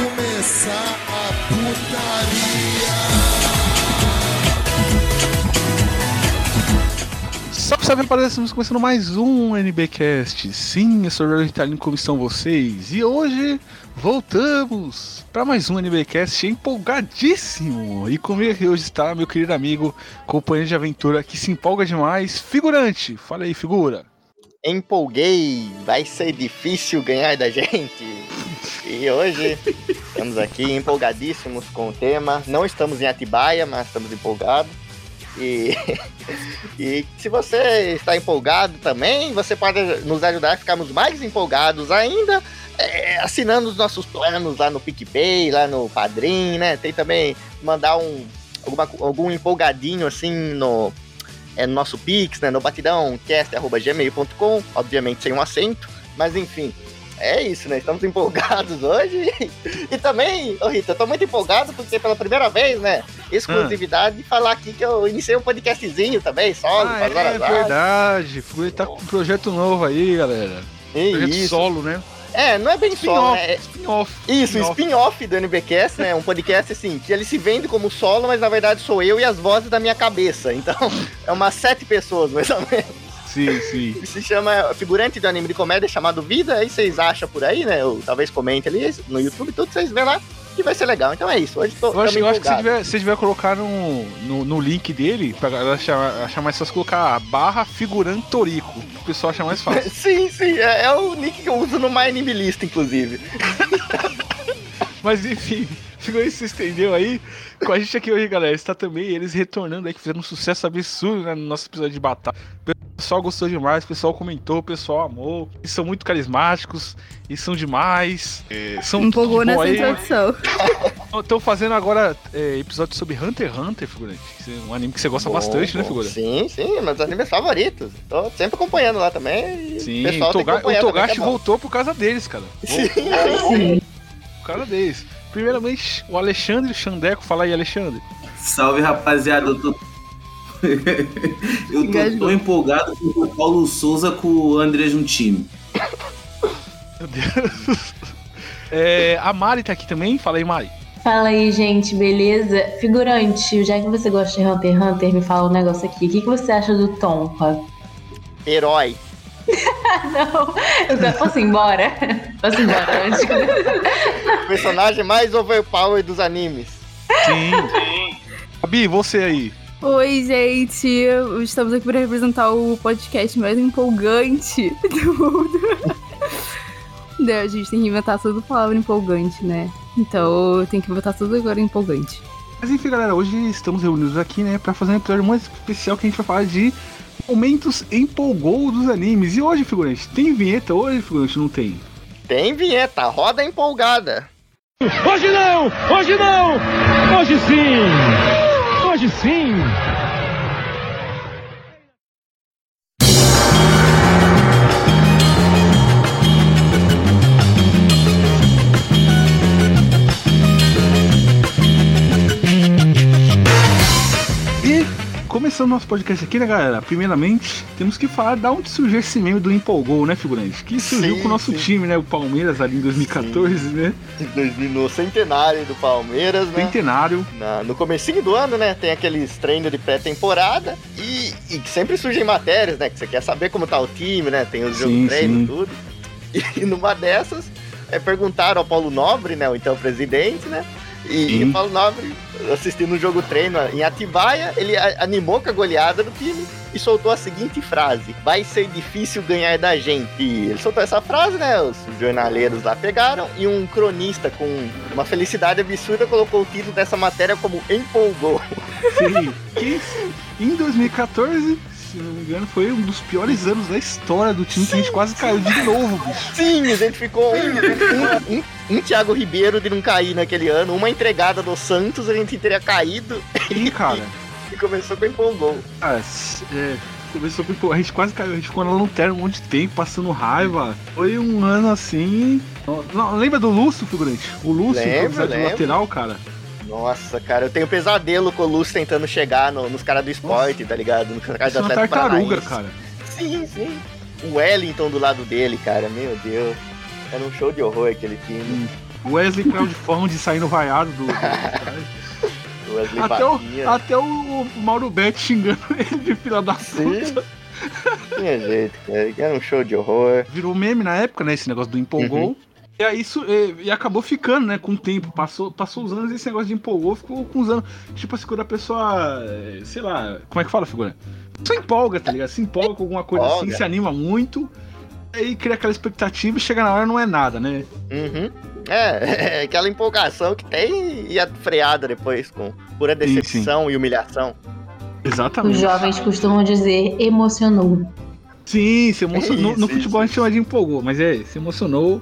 começar a putaria. Salve, salve, rapaziada, estamos começando mais um NBcast. Sim, eu sou o Jorge Italino, como estão vocês? E hoje voltamos para mais um NBcast empolgadíssimo. E comigo aqui hoje está meu querido amigo, companheiro de aventura que se empolga demais, figurante. Fala aí, figura. Empolguei, vai ser difícil ganhar da gente. E hoje estamos aqui empolgadíssimos com o tema. Não estamos em Atibaia, mas estamos empolgados. E, e se você está empolgado também, você pode nos ajudar a ficarmos mais empolgados ainda, é, assinando os nossos planos lá no PicPay, lá no Padrim, né? Tem também mandar um alguma, algum empolgadinho assim no, é, no nosso Pix, né? No batidãocast.gmail.com, obviamente sem um acento, mas enfim. É isso, né? Estamos empolgados hoje. E também, ô Rita, eu tô muito empolgado porque pela primeira vez, né? Exclusividade de falar aqui que eu iniciei um podcastzinho também, solo, Ah, é horas horas. verdade. Figura tá com um projeto novo aí, galera. É Projeto isso. solo, né? É, não é bem solo, né? É- Spin-off. Isso, Spin-off. spin-off do NBcast, né? Um podcast assim, que ele se vende como solo, mas na verdade sou eu e as vozes da minha cabeça. Então, é umas sete pessoas, mais ou menos. Sim, sim. Se chama figurante de um anime de comédia chamado Vida, aí vocês acham por aí, né? Ou talvez comentem ali no YouTube, tudo vocês vê lá, que vai ser legal. Então é isso, hoje tô Eu acho, eu acho que se tiver, se tiver colocar no, no, no link dele, pra galera achar, achar mais fácil colocar barra figurante Torico, pro pessoal achar mais fácil. Sim, sim, é, é o nick que eu uso no My Anime List, inclusive. Mas enfim, figurante se estendeu aí. Com a gente aqui hoje, galera, está também eles retornando aí, que fizeram um sucesso absurdo né, no nosso episódio de batalha. O pessoal gostou demais, o pessoal comentou, o pessoal amou. Eles são muito carismáticos, e são demais. é, são Empolgou nessa aí. introdução. Estão fazendo agora é, episódio sobre Hunter x Hunter, figurante. é Um anime que você gosta Bom, bastante, né, bom. figura? Sim, sim, meus animes favoritos. Tô sempre acompanhando lá também. Sim, o o, Toga- o também, Togashi é voltou por causa deles, cara. Sim, Sim. Por causa deles. Primeiramente, o Alexandre Xandeco. Fala aí, Alexandre. Salve rapaziada, eu tô. eu tô tão empolgado com o Paulo Souza com o Andrés no time. Meu Deus. É, a Mari tá aqui também. Fala aí, Mari. Fala aí, gente, beleza? Figurante, já que você gosta de Hunter x Hunter, me fala um negócio aqui. O que, que você acha do Tompa? herói. Não, eu posso ir embora? Posso ir embora antes começar? Personagem mais overpower dos animes. Sim. Gabi, você aí. Oi, gente. Estamos aqui para representar o podcast mais empolgante do mundo. Não, a gente tem que inventar tudo palavra empolgante, né? Então tem que botar tudo agora empolgante. Mas enfim, galera, hoje estamos reunidos aqui, né, pra fazer um episódio muito especial que a gente vai falar de momentos empolgou dos animes. E hoje, figurante, tem vinheta hoje, figurante? Não tem. Tem vinheta, roda empolgada. Hoje não! Hoje não! Hoje sim! Hoje sim! Começando nosso podcast aqui, né, galera? Primeiramente, temos que falar da onde surgiu esse meme do empolgou, né, figurante? Que surgiu Sim, com o nosso sim. time, né? O Palmeiras ali em 2014, né? No centenário do Palmeiras, né? Centenário. Na- no comecinho do ano, né, tem aqueles treinos de pré-temporada e, e sempre surgem matérias, né, que você quer saber como tá o time, né, tem os Sim, jogos treino sim. e tudo. E numa dessas, é, perguntaram ao Paulo Nobre, né, o então presidente, né, e, e Paulo Nobre, assistindo um jogo treino em Atibaia, ele animou com a goleada do time e soltou a seguinte frase: Vai ser difícil ganhar da gente. E ele soltou essa frase, né? Os jornaleiros lá pegaram e um cronista com uma felicidade absurda colocou o título dessa matéria como Empolgou. Sim. que em 2014, se não me engano, foi um dos piores anos da história do time que a gente quase caiu de novo, bicho. Sim, a gente ficou um, um, um, um Thiago Ribeiro de não cair naquele ano, uma entregada do Santos, a gente teria caído E, cara, e começou com Empolgou. cara, s- é, começou com. A gente quase caiu, a gente ficou na lanterna um monte de tempo, passando raiva. Foi um ano assim. Não, lembra do Lúcio, figurante? O Lúcio, improvisado de lembro. lateral, cara. Nossa, cara, eu tenho pesadelo com o Lúcio tentando chegar no- nos caras do esporte, tá ligado? Nos caras Isso do é Atlético tartaruga, Paranaense. cara. Sim, sim. O Wellington do lado dele, cara, meu Deus. Era um show de horror aquele time. O Wesley Crowdfund saindo vaiado do. do O Wesley até o, Batinha. até o Mauro Betti xingando ele de filha da Sim. puta. Tinha jeito, cara. Era um show de horror. Virou meme na época, né? Esse negócio do empolgou. E aí isso e, e acabou ficando, né? Com o tempo. Passou, passou os anos e esse negócio de empolgou ficou com os anos. Tipo assim, quando a pessoa. eh, Sei lá, como é que fala, figura? Só empolga, tá ligado? Se empolga com alguma coisa assim, se anima muito. Aí cria aquela expectativa e chega na hora não é nada, né? Uhum. É, aquela empolgação que tem e a freada depois com pura Sim, decepção e humilhação. Exatamente. Os jovens costumam dizer emocionou. Sim, se emocionou. Isso, no isso, futebol a gente chama de empolgou, mas é, se emocionou.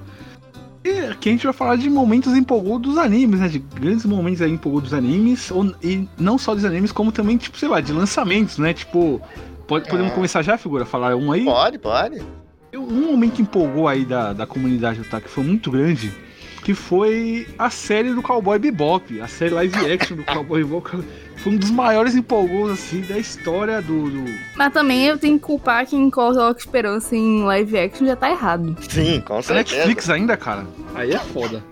E aqui a gente vai falar de momentos empolgou dos animes, né? De grandes momentos aí empolgou dos animes. Ou, e não só dos animes, como também, tipo, sei lá, de lançamentos, né? Tipo, pode, podemos É. começar já, figura? Falar um aí? Pode, pode. Um momento que empolgou aí da, da comunidade otaku que foi muito grande, que foi a série do Cowboy Bebop, a série live action do Cowboy Bebop. Foi um dos maiores empolgos, assim, da história do- do, Mas também eu tenho que culpar quem coloca esperança em live action já tá errado. Sim, com A certeza. Netflix ainda, cara. Aí é foda.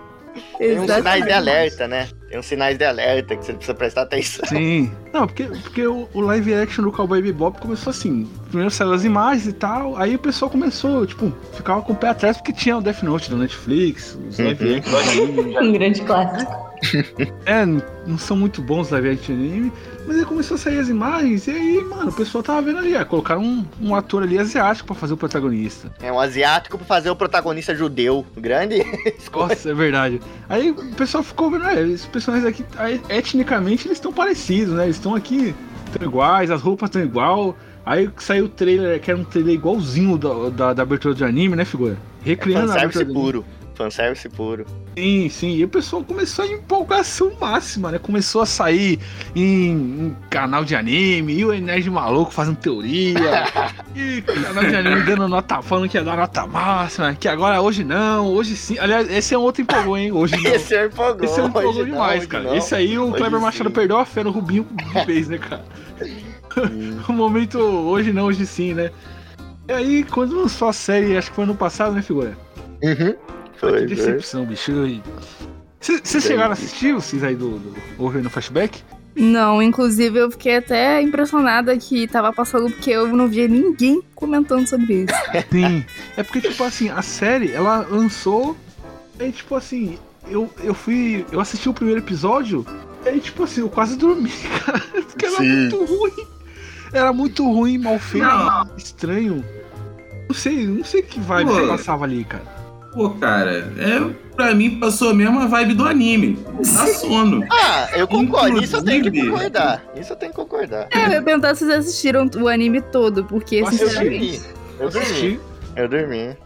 Tem uns sinais de alerta, né? Tem uns sinais de alerta que você precisa prestar atenção. Sim. Não, porque, porque o, o live action do Cowboy Bebop começou assim. Primeiro saiu as imagens e tal, aí o pessoal começou, tipo, ficava com o pé atrás porque tinha o Death Note da Netflix, os live Uhum. action. Um grande clássico. É, não são muito bons os live action anime, mas aí começou a sair as imagens e aí, mano, o pessoal tava vendo ali, ah, colocaram um, um ator ali asiático pra fazer o protagonista. É um asiático pra fazer o protagonista judeu. Grande. Nossa, é verdade. Aí o pessoal ficou vendo, é, esses personagens aqui, aí, etnicamente, eles estão parecidos, né? Eles estão aqui, estão iguais, as roupas estão igual. Aí saiu o trailer, que era um trailer igualzinho da, da, da abertura de anime, né, figura? Recriando a Fanservice abertura puro. Fanservice puro. Sim, sim. E o pessoal começou a empolgação máxima, né? Começou a sair em, em canal de anime, e o Nerd maluco fazendo teoria. e canal de anime dando nota, falando que ia dar nota máxima, que agora hoje não, hoje sim. Aliás, esse é um outro empolgou, hein? Hoje não. Esse é empolgou. Esse é um empolgou não, demais, hoje cara. não. Esse aí o Hoje Kleber sim. Machado perdeu a fé no Rubinho de vez, né, cara? o momento hoje não, hoje sim, né? E aí, quando lançou a série, acho que foi ano passado, né, figura? Uhum. Que foi. decepção, bicho. Vocês chegaram a assistir vocês aí do, do ouvindo flashback? Não, inclusive eu fiquei até impressionada que tava passando porque eu não via ninguém comentando sobre isso. Sim. É porque, tipo assim, a série, ela lançou. Aí, tipo assim, eu, eu fui. Eu assisti o primeiro episódio. Aí, tipo assim, eu quase dormi, cara. Porque era Sim. muito ruim. Era muito ruim, mal feito, Não. estranho. Não sei, não sei que vibe Pô. que passava ali, cara. Pô, cara, é, pra mim passou a mesma vibe do anime. Dá sono. Ah, eu concordo. Isso eu tenho que Inclusive- concordar. Isso eu tenho que concordar. É, eu ia perguntar se vocês assistiram o anime todo, porque, Eu sinceramente. dormi. Eu dormi. Assisti. Eu dormi.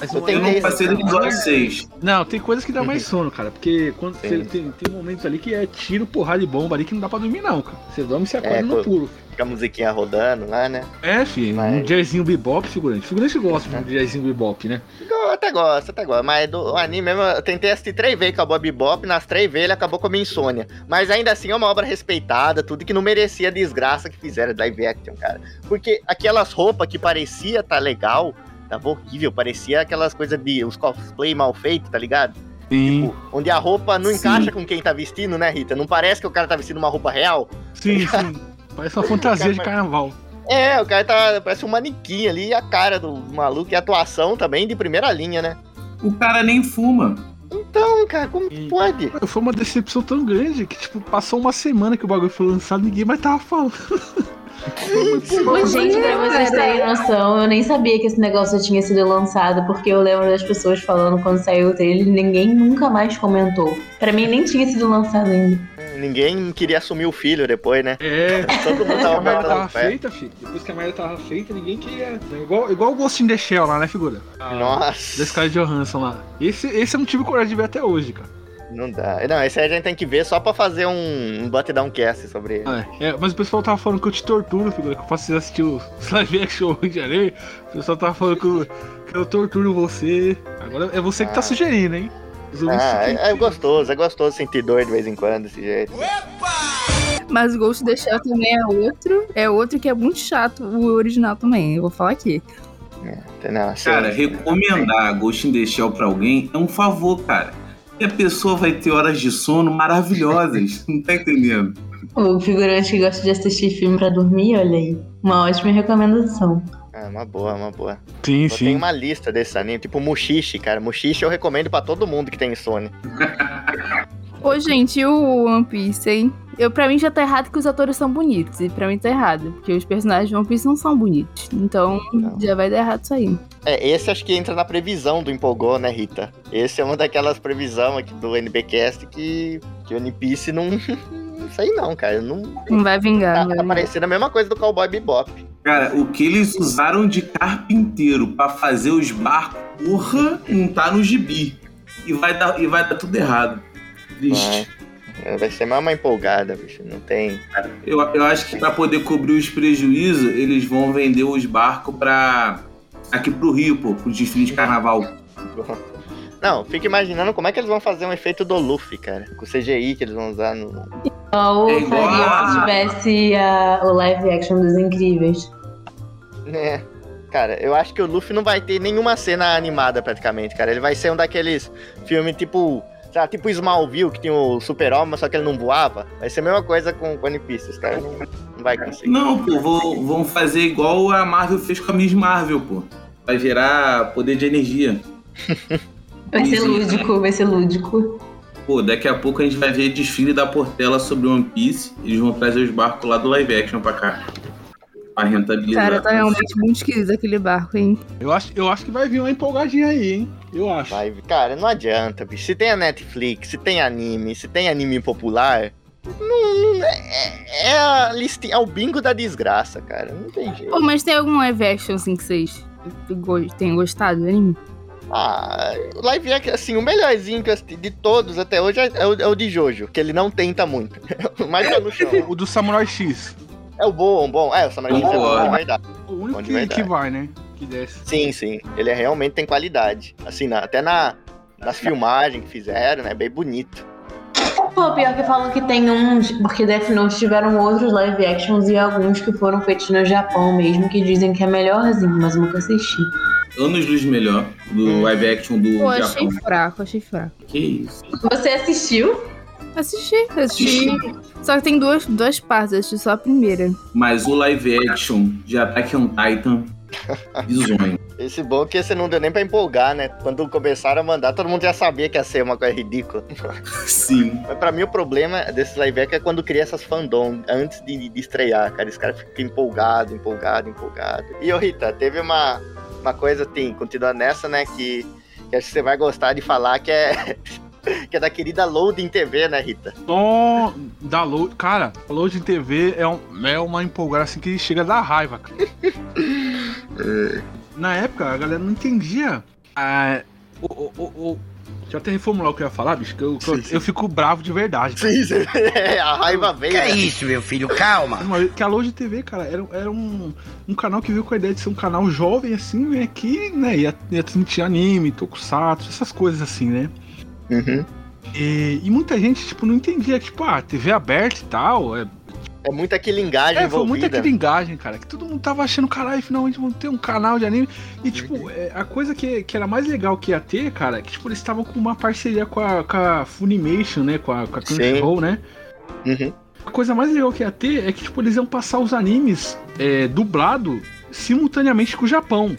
Mas Eu não- tenho Eu não Tem passei do episódio 6. Não, tem coisas que dá mais sono, cara. Porque quando você tem, tem momentos ali que é tiro, porrada e bomba ali que não dá pra dormir, não, cara. Você dorme e se acorda É, no pô. Fica a musiquinha rodando lá, né? É, filho, Mas- um jazzinho bebop, figurante. Figurante gosta de um jazzinho bebop, né? Eu até gosto, até gosto. Mas do o anime mesmo, eu tentei assistir três vezes com a Bob Bop, nas três vezes ele acabou com a minha insônia. Mas ainda assim é uma obra respeitada, tudo que não merecia a desgraça que fizeram live action, cara. Porque aquelas roupas que parecia tá legal, tava horrível, parecia aquelas coisas de os cosplay mal feitos, tá ligado? Sim, Tipo, onde a roupa não Sim. encaixa com quem tá vestindo, né, Rita? Não parece que o cara tá vestindo uma roupa real? sim, sim. Parece uma fantasia de carnaval. É, o cara tá. Parece um manequim ali, e a cara do maluco e a atuação também de primeira linha, né? O cara nem fuma. Então, cara, como que pode? Foi uma decepção tão grande que, tipo, passou uma semana que o bagulho foi lançado ninguém mais tava falando. Gente, pra vocês terem noção, eu nem sabia que esse negócio tinha sido lançado, porque eu lembro das pessoas falando quando saiu o trailer e ninguém nunca mais comentou. Pra mim nem tinha sido lançado ainda. Ninguém queria assumir o filho depois, né? É, Todo mundo tava a merda tava feita, filho. Depois que a merda tava feita, ninguém queria. Igual, igual o Ghost in the Shell lá, né, figura? Da Nossa, Scarlett Johansson lá. Esse, esse eu não tive coragem de ver até hoje, cara. Não dá. Não, esse aí a gente tem que ver só pra fazer um, um button down cast sobre ele. Ah, É, é, mas o pessoal tava falando que eu te torturo, figura, que eu faço você assistir os live action de areia. O pessoal tava falando que eu, que eu torturo você. Agora é você que tá Ah. sugerindo, hein? Ah, é, é gostoso, é gostoso sentir dor de vez em quando desse jeito. Mas Ghost in the Shell também é outro. É outro que é muito chato, o original também. Eu vou falar aqui. Não, assim, Cara, recomendar Ghost in the Shell pra alguém é um favor, cara. E a pessoa vai ter horas de sono maravilhosas. Não tá entendendo? O figurante que gosta de assistir filme pra dormir, olha aí. Uma ótima recomendação. É uma boa, uma boa. Sim, Eu sim. tenho uma lista desse anime, tipo Mushishi, cara. Mushishi eu recomendo pra todo mundo que tem insônia. Ô, gente, e o One Piece, hein? Eu, pra mim já tá errado que os atores são bonitos. E pra mim tá errado. Porque os personagens de One Piece não são bonitos. Então Não. já vai dar errado isso aí. É, esse acho que entra na previsão do Empolgou, né, Rita? Esse é uma daquelas previsões aqui do NBcast que, que o One Piece não. não sei não, cara. Não Não vai vingar. tá, vai tá parecendo a mesma coisa do Cowboy Bebop. Cara, o que eles usaram de carpinteiro pra fazer os barcos, porra, não tá no gibi. E vai dar, e vai dar tudo errado. Triste. Vai, vai ser mais uma empolgada, bicho. Não tem. Eu, eu acho que pra poder cobrir os prejuízos, eles vão vender os barcos pra. aqui pro Rio, pô, pro desfile de carnaval. Não, fica imaginando como é que eles vão fazer um efeito do Luffy, cara. Com o CGI que eles vão usar no. Ou É igual a- se tivesse a- o live action dos Incríveis. É. Cara, eu acho que o Luffy não vai ter nenhuma cena animada praticamente, cara. Ele vai ser um daqueles filmes tipo. Sei lá, tipo Smallville, que tinha o Super-Homem, só que ele não voava. Vai ser a mesma coisa com One Piece, os caras não, não vai conseguir. Não, pô, vou- vão fazer igual a Marvel fez com a Miss Marvel, pô. Vai gerar poder de energia. Vai ser lúdico, vai ser lúdico. Pô, daqui a pouco a gente vai ver desfile da Portela sobre One Piece. Eles vão trazer os barcos lá do live action pra cá. Pra rentabilizar. Cara, tá realmente muito esquisito aquele barco, hein? Eu acho, eu acho que vai vir uma empolgadinha aí, hein? Eu acho. Vai, cara, não adianta, bicho. Se tem a Netflix, se tem anime, se tem anime popular. Não, não- é, é a listinha, é o bingo da desgraça, cara. Não tem jeito. Pô, mas tem algum live action assim que vocês tenham gostado do anime? Ah, live action, assim, o melhorzinho que eu assisti de todos até hoje é, é o, é o de Jojo, que ele não tenta muito. Mais pé no chão. O do Samurai X. É o bom, bom. É, o Samurai X é bom, de verdade. O único Bom de que, verdade. que vai, né? Que desce. Sim, sim. Ele é- realmente tem qualidade. Assim, na- até na, nas filmagens que fizeram, né? Bem bonito. Pô, pior que falam que tem uns. Porque Death Note tiveram outros live actions e alguns que foram feitos no Japão mesmo, que dizem que é melhorzinho, mas eu nunca assisti. Anos luz melhor do Hum. live action do Pô, achei Japão. fraco, achei fraco. Que isso? Você assistiu? Assisti, assisti. Só que tem duas, duas partes, assisti só a primeira. Mas o live action de Attack on Titan, bizonho. Esse bom que você não deu nem pra empolgar, né? Quando começaram a mandar, todo mundo já sabia que ia ser uma coisa ridícula. Sim. Mas pra mim o problema desse live action é quando cria essas fandom antes de, de estrear, cara. Esse cara fica empolgado, empolgado, empolgado. E ô Rita, teve uma, uma coisa, assim, continuando nessa, né? Que, que acho que você vai gostar de falar, que é. que é da querida Loading TV, né, Rita? Oh, da Load. Cara, a Load TV é, um, é uma empolgada assim que chega a dar raiva, cara. Na época, a galera não entendia. ah, o, o, o, o- Deixa eu até reformular o que eu ia falar, bicho, que eu, que eu, Sim, sim. eu fico bravo de verdade. cara. Sim, sim. a raiva veio. Que é né? isso, meu filho? Calma. Uma- Que a Load TV, cara, era, era um, um canal que veio com a ideia de ser um canal jovem, assim, né? Que, né, ia, ia transmitir anime, tokusatsu, essas coisas assim, né? Uhum. E, e muita gente, tipo, não entendia, tipo, ah, TV aberta e tal, é, É muita quilingagem É, foi muita envolvida. quilingagem, cara. Que todo mundo tava achando, caralho, finalmente vamos ter um canal de anime. E, tipo, é, a coisa que, que era mais legal que ia ter, cara, é que, tipo, eles estavam com uma parceria com a, com a Funimation, né? Com a, com a Crunchyroll, né? Uhum. A coisa mais legal que ia ter é que, tipo, eles iam passar os animes é, dublado simultaneamente com o Japão.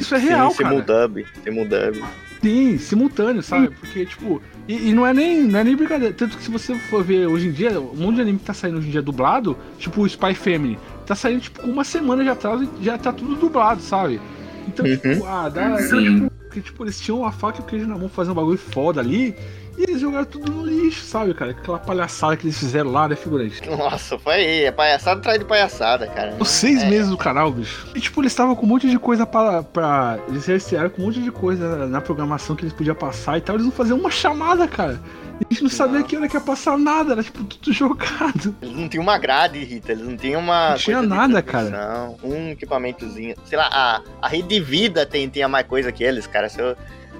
Isso é real, Sim, cara. Simuldub. Simuldub. Sim, simultâneo, sabe? Porque, tipo, e, e não é nem não é nem brincadeira. Tanto que se você for ver hoje em dia, um monte de anime que tá saindo hoje em dia dublado, tipo o Spy Family, tá saindo, tipo, uma semana já atrás e já tá tudo dublado, sabe? Então, Uhum. tipo, ah, dá. Sim. Tipo, porque, tipo, eles tinham a faca e o queijo na mão fazendo um bagulho foda ali. E eles jogaram tudo no lixo, sabe, cara? Aquela palhaçada que eles fizeram lá, né, figurante? Nossa, foi aí. É palhaçada atrás de palhaçada, cara. Os seis É. meses do canal, bicho. E tipo, eles estavam com um monte de coisa pra. pra eles recearam com um monte de coisa na programação que eles podiam passar e tal. Eles não faziam uma chamada, cara. E a gente não sabia que hora que ia passar nada, era tipo tudo jogado. Eles não tinham uma grade, Rita. Eles não tinham uma. Não tinha de nada, transmissão, Um equipamentozinho. Sei lá, a, a Rede Vida tem, tinha mais coisa que eles, cara. Se eu,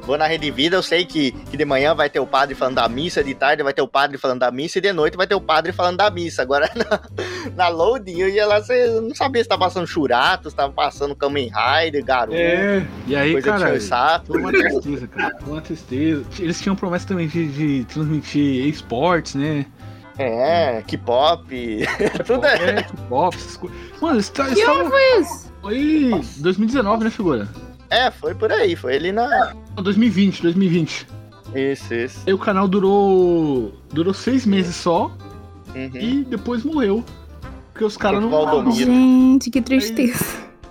vou na Rede Vida, eu sei que, que de manhã vai ter o padre falando da missa, de tarde vai ter o padre falando da missa, e de noite vai ter o padre falando da missa. Agora, na, na loading, eu ia lá, você não sabia se tava passando churato, se tava passando Kamen Rider, garoto. É, e aí, Coisa de cara, Shoysato. foi uma tristeza, cara. Uma tristeza. Eles tinham promessa também de, de transmitir esportes, né? É, K-pop. Tudo é. É, pop, essas coisas. Mano, eles tá- Que ano foi isso? Foi 2019, né, figura? É, foi por aí, foi ele na. Não, 2020, 2020. Isso, isso. Aí o canal durou. Durou seis meses só Uhum. e depois morreu. Porque os caras não. Valdomiro. Gente, que tristeza.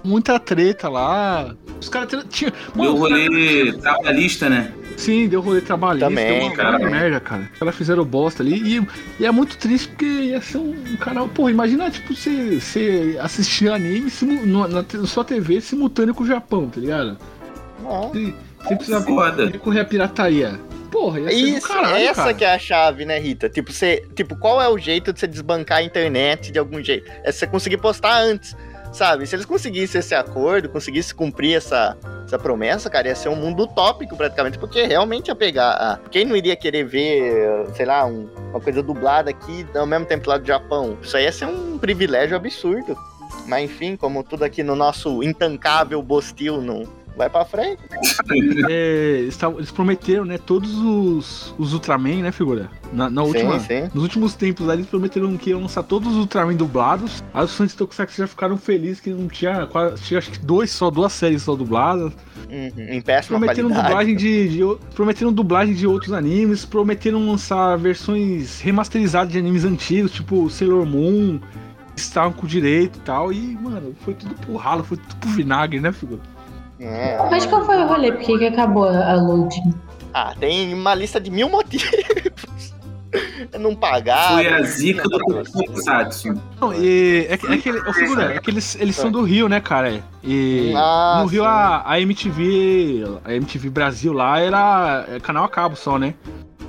Muita treta lá. Os caras tinham. Deu rolê trabalhista, né? Sim, deu rolê trabalhista. Também, deu uma cara. merda, cara. Os caras fizeram bosta ali. E, e é muito triste porque ia ser um, canal. Porra, imagina, tipo, você, você assistir anime simu- no- na, na sua TV simultâneo com o Japão, tá ligado? Ó. Você, você precisa Foda. recorrer à pirataria. Porra, ia ser do Isso, caralho, essa cara. que é a chave, né, Rita? Tipo, você, tipo, qual é o jeito de você desbancar a internet de algum jeito? É você conseguir postar antes, sabe? Se eles conseguissem esse acordo, conseguissem cumprir essa, essa promessa, cara, ia ser um mundo utópico praticamente, porque realmente ia pegar. a- Quem não iria querer ver, sei lá, um- uma coisa dublada aqui ao mesmo tempo lá do Japão? Isso aí ia ser um privilégio absurdo. Mas enfim, como tudo aqui no nosso intancável Bostil não vai pra frente. É, eles, prometeram, né, todos os, os Ultraman, né, figura? Na, na última, Sim. Nos últimos tempos eles prometeram que iam lançar todos os Ultraman dublados. Aí os fãs de Tokusatsu já ficaram felizes que não tinha, quase, tinha acho que dois só, duas séries só dubladas. Uhum, em péssima Prometeram qualidade. dublagem de, de prometeram dublagem de outros animes, prometeram lançar versões remasterizadas de animes antigos, tipo Sailor Moon, estavam com direito e tal. E, mano, foi tudo pro ralo, foi tudo pro vinagre, né, figura? É. Mas qual foi o rolê? Por que, que acabou a loading? Ah, tem uma lista de mil motivos. não pagar. Foi a zica do Tokusatsu. Não, e é, que- é que, figura, é que eles, eles são do Rio, né, cara? E Ah, no Rio a, a MTV, a MTV Brasil lá era é, canal a cabo só, né?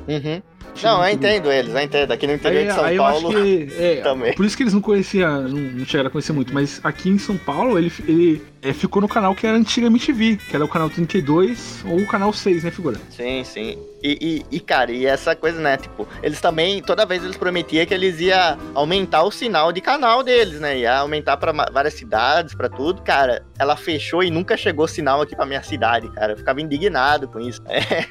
Uhum. Não, eu entendo eles, eu entendo. Aqui no interior Aí, de São aí eu acho Paulo. que. É, também. Por isso que eles não conheciam, não, não chegaram a conhecer muito, mas aqui em São Paulo ele, ele é, ficou no canal que era antiga MTV, que era o canal 32 ou o canal 6, né, figura? Sim, sim. E, e, e, cara, e essa coisa, né? Tipo, eles também, toda vez eles prometiam que eles iam aumentar o sinal de canal deles, né? Ia aumentar pra ma- várias cidades, pra tudo. Cara, ela fechou e nunca chegou sinal aqui pra minha cidade, cara. Eu ficava indignado com isso. É.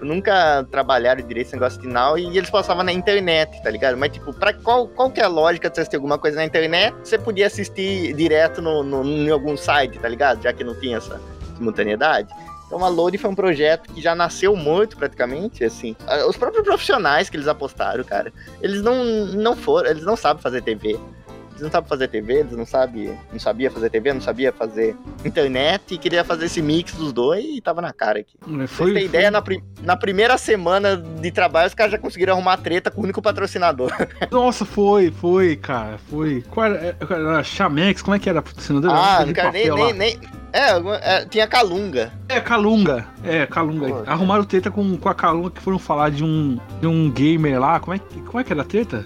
Nunca trabalharam direito esse negócio de sinal e eles passavam na internet, tá ligado? Mas, tipo, pra qual, qual que é a lógica de você assistir alguma coisa na internet? Você podia assistir direto no, no, em algum site, tá ligado? Já que não tinha essa simultaneidade. Então a Load foi um projeto que já nasceu muito praticamente, assim. Ah, Os próprios profissionais que eles apostaram, cara, eles não, não foram, eles não sabem fazer TV. Eles não sabem fazer TV, eles não sabem, não sabia fazer TV, não sabia fazer internet e queria fazer esse mix dos dois e tava na cara aqui. É, Foi, Você tem ideia, na, pri- na primeira semana de trabalho, os caras já conseguiram arrumar treta com o único patrocinador. Nossa, foi, foi, cara, foi. Qual era? Era- Era Chamex, como é que era a patrocinadora? ah, nem, nem, nem. É, é, tinha Calunga. É, Calunga. É, Calunga. Pô, Arrumaram treta com, com a Calunga que foram falar de um, de um gamer lá. Como é, como é que era a treta?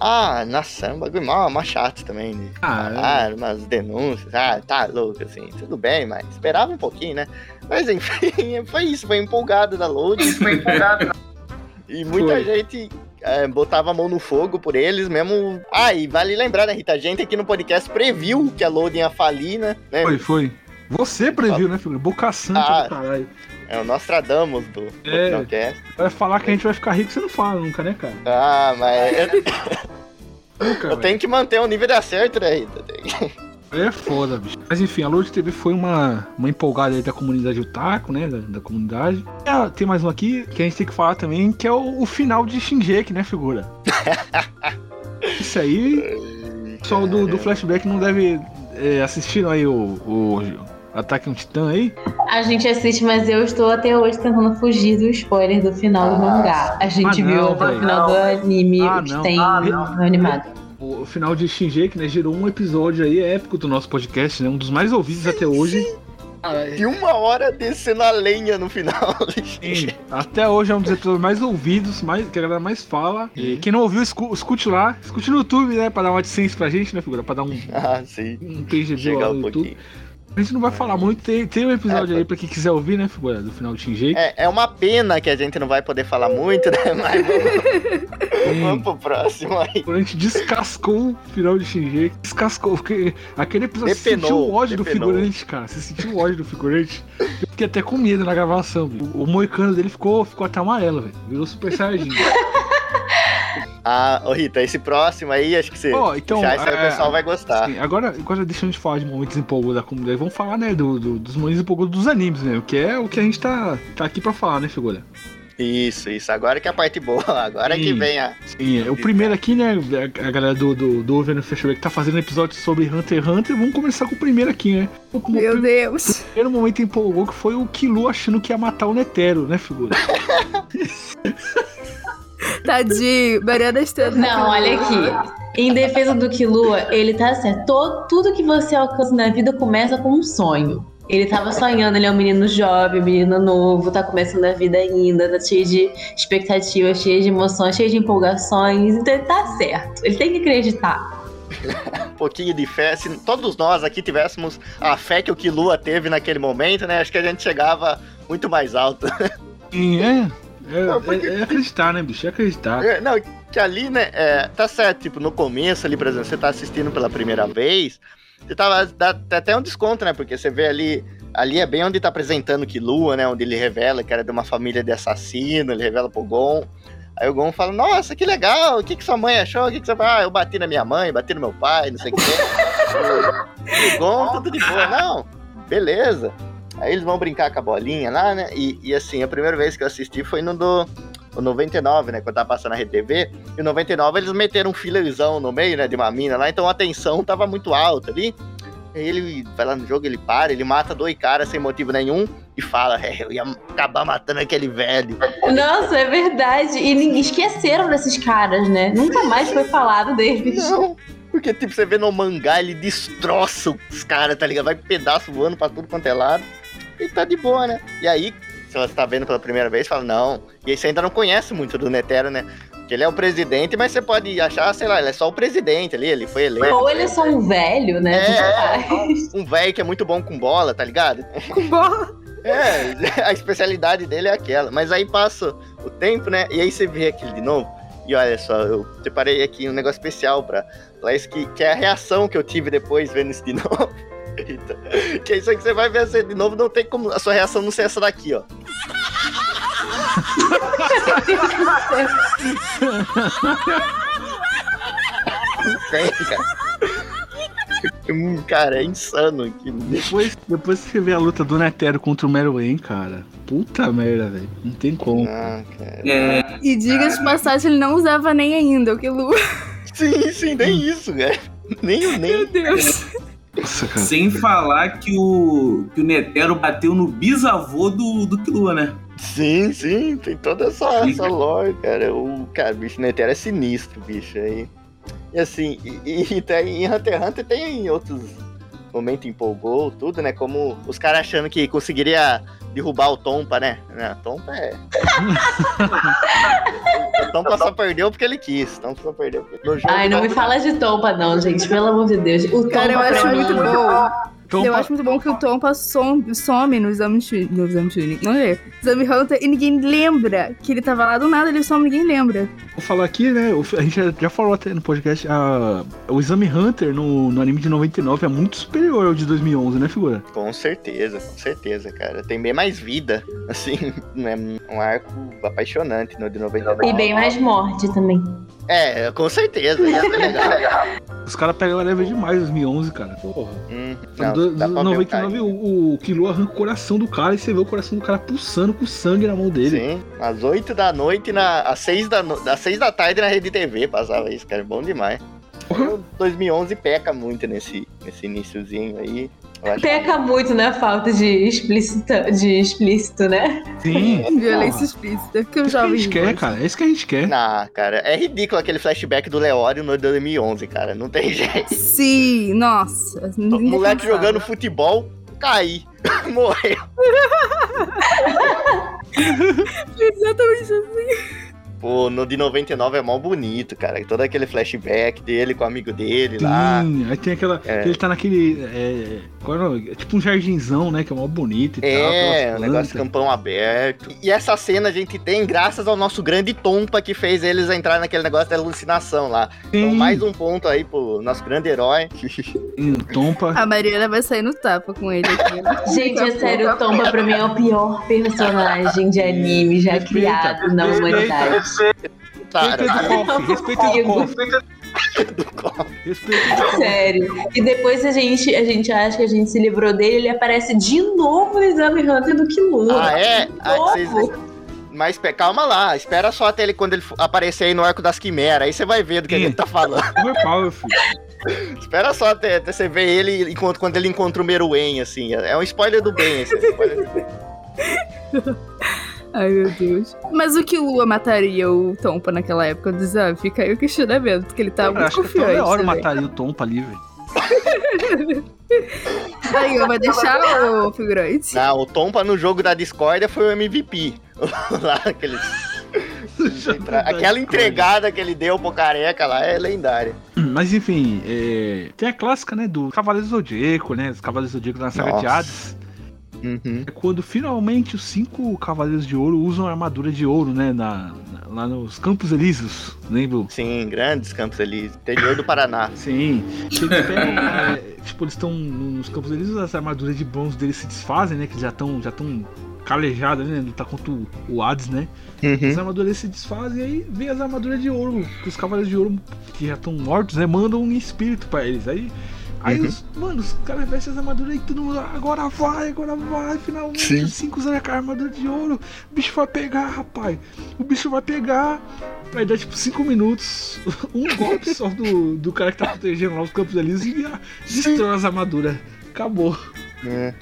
Ah, nossa, é um bagulho mó, mó chato também, né? Ah, Ah, umas denúncias, ah, tá louco, assim, tudo bem, mas esperava um pouquinho, né? Mas enfim, foi isso, foi empolgado da Load. Foi empolgado. e muita Foi. gente é, botava a mão no fogo por eles mesmo. Ah, e vale lembrar, né, Rita? A gente aqui no podcast previu que a Load ia falir, né? né? foi, foi. Você previu, né, filho? Boca Santa Ah. do caralho. É o Nostradamus do, É. podcast. Vai falar que a gente vai ficar rico, você não fala nunca, né, cara? Ah, mas eu, Nunca, eu tenho que manter o nível de acerto, né, Rita? Tem- É foda, bicho. Mas enfim, a Lord TV foi uma, uma empolgada aí da comunidade otaku, né? Da, da comunidade. E, ah, tem mais um aqui que a gente tem que falar também, que é o, o final de Shingeki, né, figura? Isso aí, o pessoal do, do Flashback não deve é, assistir aí o, o Ataque a um Titã aí. A gente assiste, mas eu estou até hoje tentando fugir do spoiler do final do mangá. A gente Ah, viu não, até o final do anime Ah, que não. tem Ah, no animado. O final de Shingeki, né, gerou um episódio aí épico do nosso podcast, né? Um dos mais ouvidos até hoje. E uma hora descendo a lenha no final. Sim, até hoje é um dos episódios mais ouvidos, mais, que a galera mais fala. E quem não ouviu, escu- escute lá. Escute no YouTube, né? Pra dar uma AdSense pra gente, né, figura? Pra dar um, Ah, sim. um Chegar lá um no YouTube. pouquinho. A gente não vai falar muito, tem, tem um episódio É, aí pra quem quiser ouvir, né, figura? Do final do Shinji. É, é uma pena que a gente não vai poder falar muito, né? Mas vamos, vamos pro próximo aí. Quando a gente descascou o final de Shinji, descascou, porque aquele episódio você Depenou, sentiu o ódio do depenou. figurante, cara. Você sentiu o ódio do figurante. Eu fiquei até com medo na gravação, viu? O moicano dele ficou, ficou até amarelo, velho. Virou super saiyajin. Ah, ô Rita, esse próximo aí, acho que você. Ó, então, já, esse aí é, o pessoal vai gostar. Sim, agora, agora deixando de falar de momentos empolgados da comunidade, vamos falar, né, do, do- dos momentos empolgados dos animes, né? Que é o que a gente tá, tá aqui pra falar, né, figura? Isso, isso. Agora que é a parte boa. Agora que Sim. vem a. Sim, é, o primeiro aqui, né, a, a galera do, do, do Over no Festival que tá fazendo episódio sobre Hunter x Hunter, vamos começar com o primeiro aqui, né? O, o Meu Deus. primeiro momento empolgou que foi o Kilo achando que ia matar o Netero, né, figura? Tadinho. Mariana Estrela. Não, olha aqui. Em defesa do Kilua, ele tá certo. Todo- tudo que você alcança na vida começa com um sonho. Ele tava sonhando, ele é um menino jovem, um menino novo, tá começando a vida ainda, tá cheio de expectativas, cheio de emoções, cheio de empolgações. Então ele tá certo. Ele tem que acreditar. um pouquinho de fé. Se todos nós aqui tivéssemos a fé que o Kilua teve naquele momento, né? Acho que a gente chegava muito mais alto. Sim, é. É, Não, porque- é- é acreditar, né, bicho? É acreditar. É, Não, que ali, né, é, tá certo, tipo, no começo ali, por exemplo, você tá assistindo pela primeira vez, você tava, dá, dá até um desconto, né, porque você vê ali, ali é bem onde tá apresentando que Lua, né, onde ele revela que era de uma família de assassino, ele revela pro Gon, aí o Gon fala, nossa, que legal, o que que sua mãe achou, o que que você fala, ah, eu bati na minha mãe, bati no meu pai, não sei o que, o Gon, tudo de boa, não, beleza, aí eles vão brincar com a bolinha lá, né, e, e assim, a primeira vez que eu assisti foi no do o 99, né? Quando tava passando na RTV. E o 99 eles meteram um fillerzão no meio, né? De uma mina lá, então a tensão tava muito alta ali. Aí ele vai lá no jogo, ele para, ele mata dois caras sem motivo nenhum e fala: é, eu ia acabar matando aquele velho. Nossa, é verdade. E ninguém esqueceram desses caras, né? Nunca mais foi falado deles. Não. Porque, tipo, você vê no mangá, ele destroça os caras, tá ligado? Vai pedaço voando pra tudo quanto é lado. E tá de boa, né? E aí, se você tá vendo pela primeira vez, fala, não. E aí você ainda não conhece muito do Netero, né? Que ele é o presidente, mas você pode achar, sei lá, ele é só o presidente ali, ele foi eleito. Ou ele é só um velho, né? É, Tanto faz. Um velho que é muito bom com bola, tá ligado? Com bola. É, a especialidade dele é aquela. Mas aí passa o tempo, né? E aí você vê aquilo de novo. E olha só, eu separei aqui um negócio especial pra, pra isso, que, que é a reação que eu tive depois vendo isso de novo. Eita. Que é isso aí que você vai ver assim, de novo, não tem como a sua reação não ser essa daqui, ó. Tem, cara. Cara, é insano aquilo. Depois, depois que você vê a luta do Netero contra o Meruem, cara. Puta merda, velho. Não tem como. Ah, cara. É, E diga de passagem, ele não usava nem ainda o Kilu. Sim, sim, nem isso, cara. Nem, Meu nem. Deus. Nossa, cara. sem falar que o, que o Netero bateu no bisavô do, do Killua, né? Sim, sim, tem toda essa, essa lore, cara. O cara, bicho Netero é sinistro, bicho. Aí. E assim, e, e tem, em Hunter x Hunter tem outros momentos empolgou, tudo, né? Como os caras achando que conseguiria derrubar o Tompa, né? Né, Tompa é. o Tompa só perdeu porque ele quis. O Tompa só perdeu porque. Ai, não me fala de Tompa, não, gente. Pelo amor de Deus. O Tompa Cara, eu pra acho muito bom. Então, eu pa- acho muito bom que o Tompa some, some no exame. No exame Chunin. Não é? Exame Hunter e ninguém lembra que ele tava lá do nada, ele some, ninguém lembra. Vou falar aqui, né? A gente já, já falou até no podcast. a- o Exame Hunter no, no anime de 99 é muito superior ao de 2011, né, figura? Com certeza, com certeza, cara. Tem bem mais vida. Assim, é um arco apaixonante no de 99. E bem mais morte também. É, com certeza. Ia ser legal. Os caras pegaram leve demais 2011, cara. Porra. Hum, No não, do, do pra ver o 99, cara. o, o Kilo arranca o coração do cara e você vê o coração do cara pulsando com sangue na mão dele. Sim, às 8 da noite, na, às, 6 da, no- às 6 da tarde na Rede TV passava isso, cara. Bom demais. Porra. O 2011 peca muito nesse, nesse iniciozinho aí. Peca muito na falta de explícita, de explícito, né? Sim. Violência explícita. Que É o isso que a jovem. gente quer, gosta. cara. É isso que a gente quer. Não, cara, é ridículo aquele flashback do Leório no 2011, cara. Não tem jeito. Sim, nossa. Moleque jogando futebol, cair, morreu. Exatamente assim. Pô, no de 99 é mó bonito, cara. Todo aquele flashback dele com o amigo dele lá. Sim, aí tem aquela. É. Ele tá naquele. É, qual é o nome? É tipo um jardinzão, né? Que é mó bonito e tal. É, um negócio campão aberto. E essa cena a gente tem graças ao nosso grande Tompa que fez eles entrar naquele negócio da alucinação lá. Então, Sim. mais um ponto aí pro nosso grande herói. Sim, Tompa. A Mariana vai sair no tapa com ele aqui. Gente, é sério, o Tomba pra mim é o pior personagem de anime já Respeita, criado na humanidade. Cara, Respeita do Kofi, respeita do Kofi. Sério. E depois a gente, a gente acha que a gente se livrou dele, ele aparece de novo no Exame Hunter do Killua. Ah, é? Ah, vocês- Mas calma lá, espera só até ele quando ele aparecer aí no arco das quimeras, aí você vai ver do que gente tá falando. Overpower, filho. espera só até, até você ver ele enquanto, quando ele encontra o Meruem, assim. É um spoiler do bem esse. é um spoiler do bem. Ai, meu Deus. Mas o que o Lua mataria o Tompa naquela época do exame? Fica aí o questionamento, porque ele tá Eu muito acho que até o confiante. Leório também. mataria o Tompa ali, velho. Aí, vai deixar o figurante. Não, o Tompa no jogo da discórdia foi o MVP. lá, aqueles... Aquela entregada que ele deu pro careca lá é lendária. Mas enfim, é, tem a clássica, né, do Cavaleiro do Zodíaco, né? Os Cavaleiros do Zodíaco na saga de Nossa. Hades. Uhum. É quando finalmente os cinco Cavaleiros de Ouro usam armadura de ouro, né? Na, na- lá nos Campos Elíseos, lembra? Sim, grandes campos ali, interior do Paraná. Sim. Eles pegam, é, tipo, eles estão nos Campos Elíseos, as armaduras de bronze deles se desfazem, né? Que já estão já tão calejadas, né? Lutar contra o- o Hades, né? As armaduras se desfazem e aí vem as armaduras de ouro. Que os cavaleiros de ouro que já estão mortos, né? Mandam um espírito pra eles. Aí, aí Uhum. os, mano, os caras vestem as armaduras e todo mundo. Agora vai, agora vai. Finalmente Sim. cinco usam a armadura de ouro. O bicho vai pegar, rapaz. O bicho vai pegar. Aí dá tipo 5 minutos. Um golpe só do, do cara que tá protegendo lá os campos ali e ah, destrói as armaduras. Acabou. É.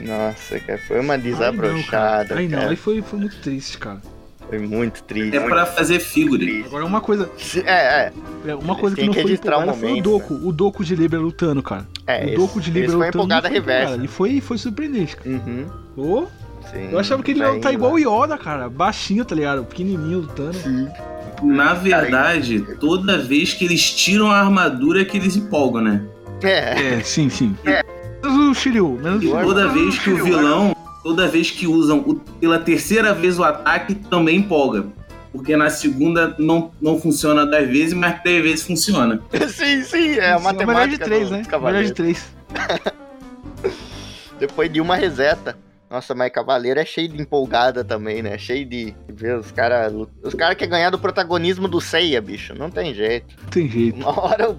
Nossa, cara, foi uma Aí não, desabrochada. cara. Aí não, aí foi, foi muito triste, cara. Foi muito triste. É pra fazer figure. Agora uma coisa, É, é. É, uma coisa que Tem não que foi registrar o empolgada foi o momento, Doku. O Doku de Libra lutando, cara. é o Doku de Libra foi lutando. empolgada não foi reversa. empolgado. E foi, foi surpreendente, cara. Uhum. Ô, Sim, eu achava que ele ia lutar indo igual o lá. Yoda, cara. Baixinho, tá ligado? Pequenininho lutando. Na verdade, toda vez que eles tiram a armadura é que eles empolgam, né? É, É, sim, sim. Menos o Shiryu. Menos E o Shiryu. toda vez que o vilão, toda vez que usam o- pela terceira vez o ataque, também empolga. Porque na segunda não, não funciona dez vezes, mas três vezes funciona. sim, sim, é a Sim, matemática. melhor de três, né? Melhor de três. Depois de uma reseta. Nossa, mas Cavaleiro é cheio de empolgada também, né? Cheio de. de ver os caras. Os caras querem ganhar do protagonismo do Seiya, bicho. Não tem jeito. Não tem jeito. Uma hora o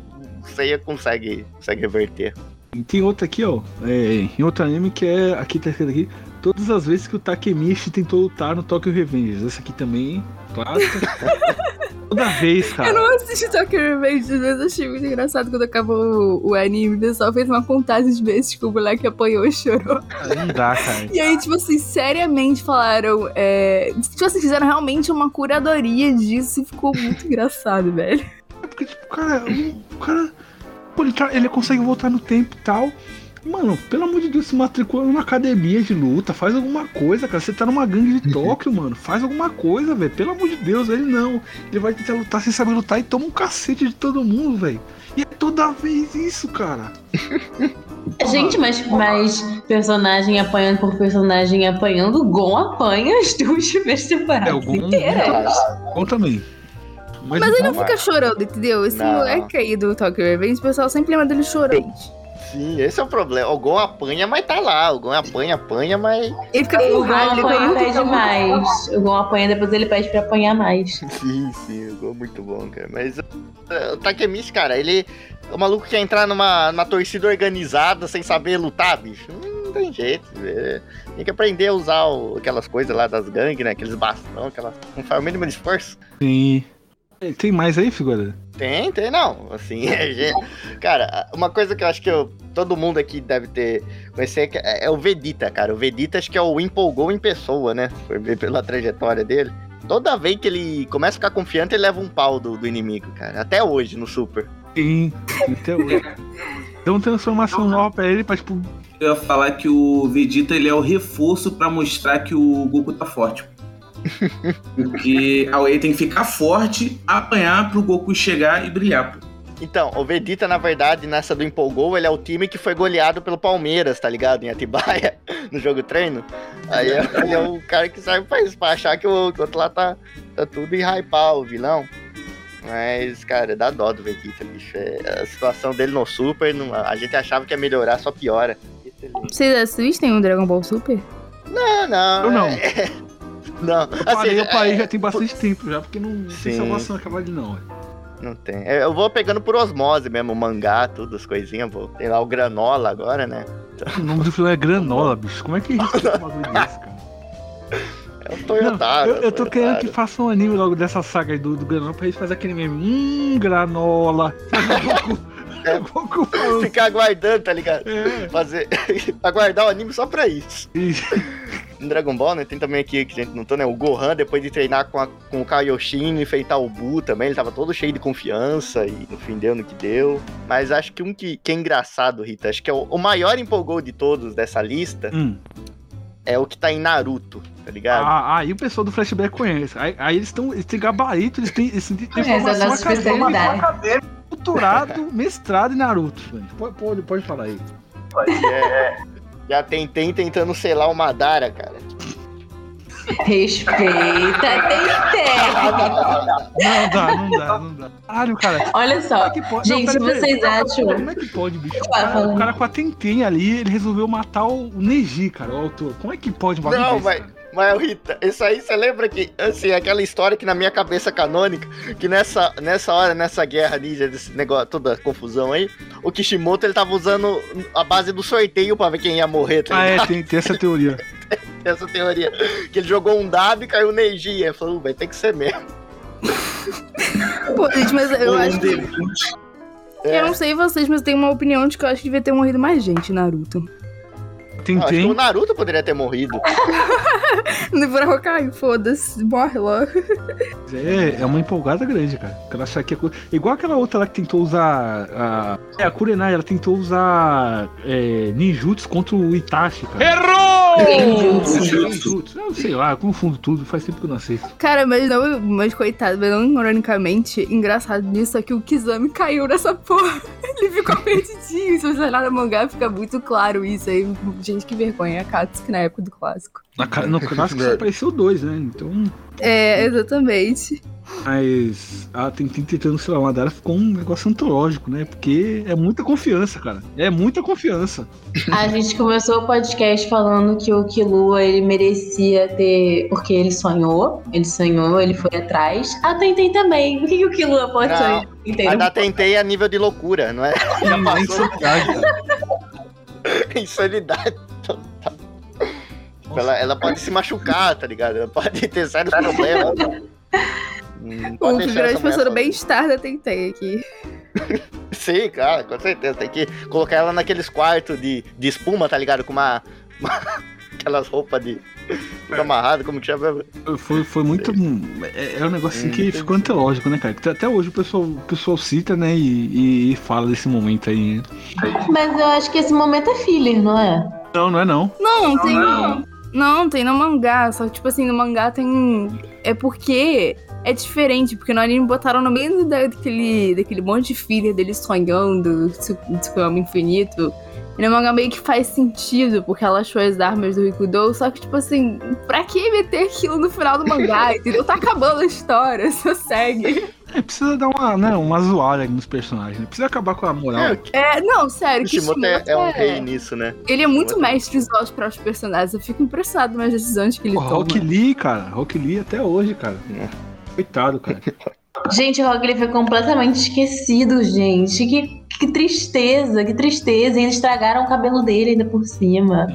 Seiya consegue, consegue reverter. E tem outra aqui, ó. É, em outro anime que é. Aqui tá escrito aqui. Todas as vezes que o Takemichi tentou lutar no Tokyo Revengers. Essa aqui também, clássica. Toda vez, cara. Eu não assisti Tokyo Revenge, mas achei muito engraçado quando acabou o, anime. O pessoal fez uma contagem de vezes que o moleque apanhou e chorou. Não dá, cara. E aí, tipo assim, seriamente falaram. É, tipo assim, fizeram realmente uma curadoria disso e ficou muito engraçado, velho. É porque, tipo, cara, o, cara. Pô, ele, tá- ele consegue voltar no tempo e tal. Mano, pelo amor de Deus, se matricula numa academia de luta, faz alguma coisa, cara. Você tá numa gangue de Tóquio, mano. Faz alguma coisa, velho. Pelo amor de Deus, ele não. Ele vai tentar lutar sem saber lutar e toma um cacete de todo mundo, velho. E é toda vez isso, cara. Gente, mas, mas personagem apanhando por personagem apanhando, Gon apanha as duas primeiras temporadas É, o Gon- inteiras. Bom também. Mas, Mas ele não Não, fica chorando, entendeu? Esse Não. moleque aí do Tokyo Revenge, o pessoal sempre lembra dele chorando. Sim, esse é o problema. O Gon apanha, mas tá lá. O Gon apanha, apanha, mas. Ele fica O com raiva, ele apanha e pede muito mais. O Gon apanha, depois ele pede pra apanhar mais. Sim, sim, o Gon é muito bom, cara. Mas uh, o Takemichi, cara, ele. O maluco quer entrar numa, numa torcida organizada sem saber lutar, bicho. Não tem jeito. é. Tem que aprender a usar o- aquelas coisas lá das gangues, né? Aqueles bastão, aquelas. Não faz o mínimo de esforço. Sim. É, Tem mais aí, figura? Tem, tem, não. Assim, é, gente- cara, uma coisa que eu acho que eu- todo mundo aqui deve ter conhecer que é, é o Vedita, cara. O Vedita acho que é o empolgou em pessoa, né? Foi ver pela trajetória dele. Toda vez que ele começa a ficar confiante, ele leva um pau do, do inimigo, cara. Até hoje, no Super. Sim. Até hoje. Deu uma transformação nova pra ele pra, tipo, Eu ia falar que o Vegeta ele é o reforço pra mostrar que o Goku tá forte. Porque a Whey tem que ficar forte, apanhar pro Goku chegar e brilhar. pô. Então, o Vegeta, na verdade, nessa do Empolgou, ele é o time que foi goleado pelo Palmeiras, tá ligado? Em Atibaia, no jogo treino. Aí ele é o cara que serve pra isso, pra achar que o, que o outro lá tá, tá tudo em hypar o vilão. Mas, cara, dá dó do Vegeta, bicho. É, a situação dele no Super, não- a gente achava que ia melhorar, só piora. Vocês assistem o Dragon Ball Super? Não, não. Eu não. é- Não, Eu parei, eu parei é- já tem bastante tempo já, porque não tem salvação acabar ali não. ué. Não tem. É, Eu vou pegando por osmose mesmo, o mangá, tudo, as coisinhas. Vou. Tem lá o Granola agora, né? O nome do filme é Granola, bicho. Como é que um bagulho desse, cara? É Não, Toyotaro. eu, eu tô Toyotaro. querendo que faça um anime logo dessa saga aí do, do Granola pra eles fazerem aquele meme. Hum, Granola. É. falando. Ficar aguardando, tá ligado? É. Fazer. aguardar o anime só pra isso. E- No Dragon Ball, né? Tem também aqui que a gente não tô, né? O Gohan, depois de treinar com, a- com o Kaioshin e enfeitar o Bu também, ele tava todo cheio de confiança e no fim deu no que deu. Mas acho que um que, que é engraçado, Rita, acho que é o, o maior empolgou de todos dessa lista Hum. é o que tá em Naruto, tá ligado? Ah, aí o pessoal do flashback conhece. Aí, aí eles, tão, eles têm gabarito, eles têm, eles têm, é formação acadêmica, doutorado, mestrado em Naruto. velho. Pode, pode, pode falar aí. É, já tentei tentando selar o Madara, cara. Respeita, tem técnica. Não dá, não dá, não dá. Caralho, cara. Olha Como só. é que pode? Gente, Não, pera, vocês pera, acham- Como é que pode, bicho? O cara, o cara com a Tenten ali, ele resolveu matar o Neji, cara, o autor. Como é que pode um Não, cara? Mas Rita, isso aí você lembra que, assim, aquela história que na minha cabeça canônica, que nessa, nessa hora, nessa guerra ninja, desse negócio, toda a confusão aí, o Kishimoto ele tava usando a base do sorteio pra ver quem ia morrer, tá Ah, é, tem, tem essa teoria. Essa teoria. Que ele jogou um dado e caiu o ele falou, "Uh, vai ter que ser mesmo. Pô, gente, mas eu acho que. É. Eu não sei vocês, mas eu tenho uma opinião de que eu acho que devia ter morrido mais gente Naruto. Eu acho que o. Naruto poderia ter morrido. No Burahokai, foda-se, morre logo. É, é uma empolgada grande, cara. Ela acha que é coisa. Igual aquela outra lá que tentou usar. A... É, a Kurenai, ela tentou usar é, ninjutsu contra o Itachi, cara. Errou! Ninjutsu. Eu sei lá, confundo tudo, faz tempo que eu não assisto. Cara, mas não, mas coitado, mas não ironicamente, engraçado nisso é que o Kizami caiu nessa porra. Ele ficou perdidinho. Se você olhar no mangá, fica muito claro isso aí. Gente, que vergonha. A Katsuki na época do clássico. Na, ca- no clássico só apareceu dois, né? Então. É, exatamente. Mas a Tenten tentando, sei lá, uma Madara ficou um negócio antológico, né? Porque é muita confiança, cara. É muita confiança. A gente começou o podcast falando que o Killua ele merecia ter. Porque ele sonhou, ele sonhou, ele foi atrás. A Tenten também. O que, que o Killua pode Não, sonhar? A Entendeu? da Tentei a nível de loucura, não é? Já É passou insanidade, total. Ela, ela pode se machucar, tá ligado? Ela pode ter sérios problemas. Pode O grande professor bem-estar da Tentei aqui. Sim, cara, com certeza. Tem que colocar ela naqueles quartos de, de espuma, tá ligado? Com uma. uma- aquelas roupas de. Tudo amarrado, como que chama? Foi, foi muito. É, é um negócio assim que ficou antológico, né, cara? Até hoje o pessoal, o pessoal cita, né? E, e fala desse momento aí. né? Mas eu acho que esse momento é filler, não é? Não, não é não. Não, tem. não. Não, tem no mangá. Só que, tipo assim, no mangá tem. É porque é diferente, porque no anime botaram no meio da- daquele, daquele monte de filha dele sonhando, su- Tsukuyomi infinito. E no mangá meio que faz sentido, porque ela achou as armas do Rikudo, só que, tipo assim, pra que meter aquilo no final do mangá, entendeu? Tá acabando a história, só segue. É, precisa dar uma, né, uma zoada aí nos personagens, né? Precisa acabar com a moral. É, não, sério, O Kishimoto é, é um é- rei nisso, né? Ele é muito Kishimoto- mestre dos aos próprios personagens. Eu fico impressionado nas decisões que ele O toma. Rock Lee, cara. Rock Lee até hoje, cara. Coitado, cara. Gente, o Rock Lee foi completamente esquecido, gente. Que, que tristeza, que tristeza. E eles estragaram o cabelo dele ainda por cima.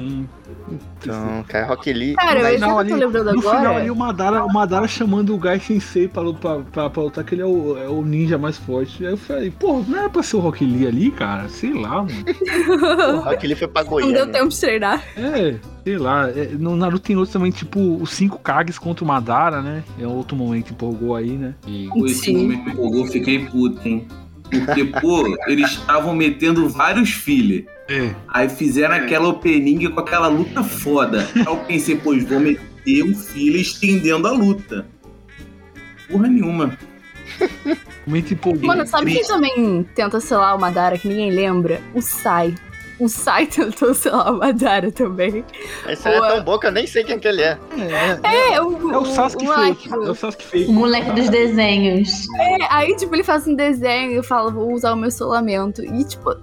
Então, cara, Rock Lee. Cara, final já ali- tô lembrando No final agora. ali, o Madara, o Madara chamando o Gai Sensei pra, pra, pra, pra lutar, que ele é o, é o ninja mais forte. Aí eu falei, pô, não era pra ser o Rock Lee ali, cara? Sei lá, mano. O Rock Lee foi pra Não Goiânia. deu tempo de treinar. É, sei lá. é, no Naruto tem outro também, tipo, os cinco Kages contra o Madara, né? É outro momento que empolgou aí, né? E... Esse momento me empolgou, fiquei puto, hein? Porque, pô, eles estavam metendo vários filler. É. Aí fizeram aquela opening com aquela luta foda. Aí eu pensei, pô, eles vão, me- ter um filho estendendo a luta. Porra nenhuma. Muito empolgante. Mano, sabe quem também tenta selar o Madara que ninguém lembra? O Sai. O Sai tentou selar o Madara também. Esse aí é tão bom que eu nem sei quem que ele é. É, é, É, o, é o Sasuke moleque. fake. É o Sasuke O fake. moleque dos desenhos. É, aí, tipo, ele faz um desenho e fala, vou usar o meu solamento. E, tipo,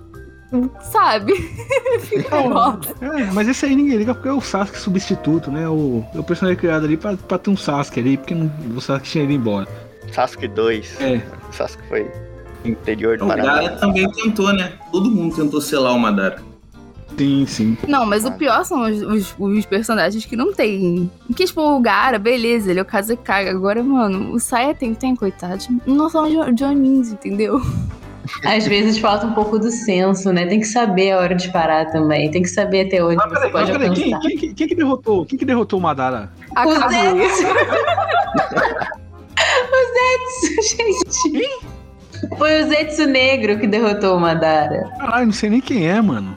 sabe? Fica bosta. é, mas esse aí ninguém liga porque é o Sasuke substituto, né? O, é o personagem criado ali pra, pra ter um Sasuke ali, porque não, o Sasuke tinha ido embora. Sasuke 2. É. Sasuke foi interior do O Paraná. Madara também tentou, né? Todo mundo tentou selar o Madara. Sim, sim. Não, mas o pior são os, os- os personagens que não tem. Que, tipo, o Gara, beleza, ele é o Kazekage. Agora, mano, o Saya tem, tem, coitado. Não são jo- Jonins, entendeu? Às vezes falta um pouco do senso, né? Tem que saber a hora de parar também. Tem que saber até onde Mas você peraí, pode peraí, quem, alcançar. quem, quem, quem que derrotou? Quem que derrotou o Madara? A O Kaguya. Gente. Foi o Zetsu Negro que derrotou o Madara. Caralho, não sei nem quem é, mano.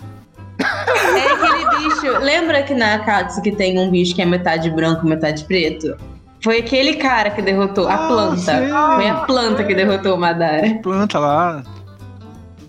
É aquele bicho. Lembra que na Akatsuki tem um bicho que é metade branco, metade preto? Foi aquele cara que derrotou a Ah, planta. sei. Foi a planta que derrotou o Madara. Planta lá.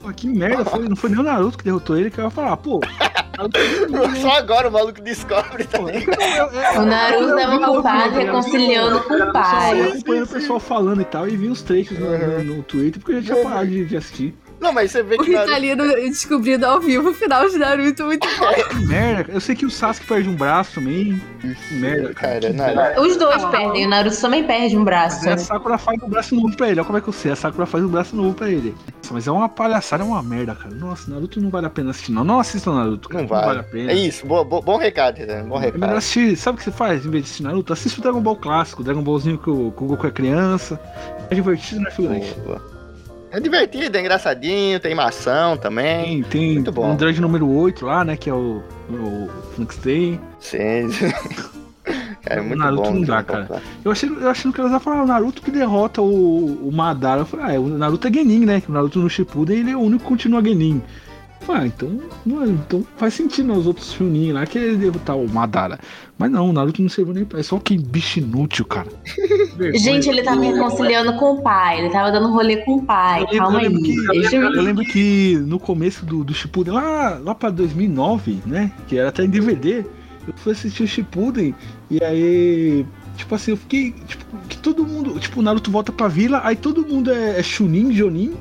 Pô, que merda, foi, não foi nem o Naruto que derrotou ele, que eu ia falar, pô. É Só agora o maluco descobre, tá Pô, é ligado? eu- eu- eu- O Naruto eu- tava eu- eu- eu- eu- reconciliando com o Eu só pai. ia acompanhando o pessoal falando e tal, e vi os trechos no, no, no Twitter, porque eu já tinha parado de, de assistir. Não, mas você vê O que Naruto... Ritalino descobrindo ao vivo o final de Naruto muito bom. Que merda, eu sei que o Sasuke perde um braço também. Que merda, cara. Cara. Os dois perdem, o Naruto também perde um braço. Mas a Sakura faz um braço novo pra ele. Olha como é que eu sei. A Sakura faz um braço novo pra ele. Nossa, mas é uma palhaçada, é uma merda, cara. Nossa, Naruto não vale a pena assistir, não. Não assista Naruto, cara. Não vale. a pena. É isso, bo- bo- bom recado, né? Bom É melhor recado. assistir. Sabe o que você faz em vez de assistir Naruto? Assiste o Dragon Ball clássico, o Dragon Ballzinho que o, que o Goku é criança. É divertido, né, figurante? Boa. É divertido, é engraçadinho, tem mação também. Tem, tem Muito bom. um Android número 8 lá, né? Que é o, o Phoenix Day. Sim. Cara, é muito Naruto bom. não dá, bom. cara. Eu achei, eu achei que elas iam falar o Naruto que derrota o, o Madara. Eu falei, ah, é, o Naruto é Genin, né? O Naruto no Shippuden ele é o único que continua Genin. Eu falei, Ah, então, então faz sentido né, os outros Chunin lá que ele derrotar o Madara. Mas não, o Naruto não serviu nem pra. É só que bicho inútil, cara. Gente, ele tava reconciliando com o pai, ele tava dando rolê com o pai. Eu lembro- Calma eu aí, lembro que- eu Eu lembro que no começo do, do Shippuden, lá, lá pra 2009, né? Que era até em DVD, eu fui assistir o Shippuden e aí, tipo assim, eu fiquei, tipo, que todo mundo, tipo, o Naruto volta pra vila, aí todo mundo é, é Chunin, Jonin,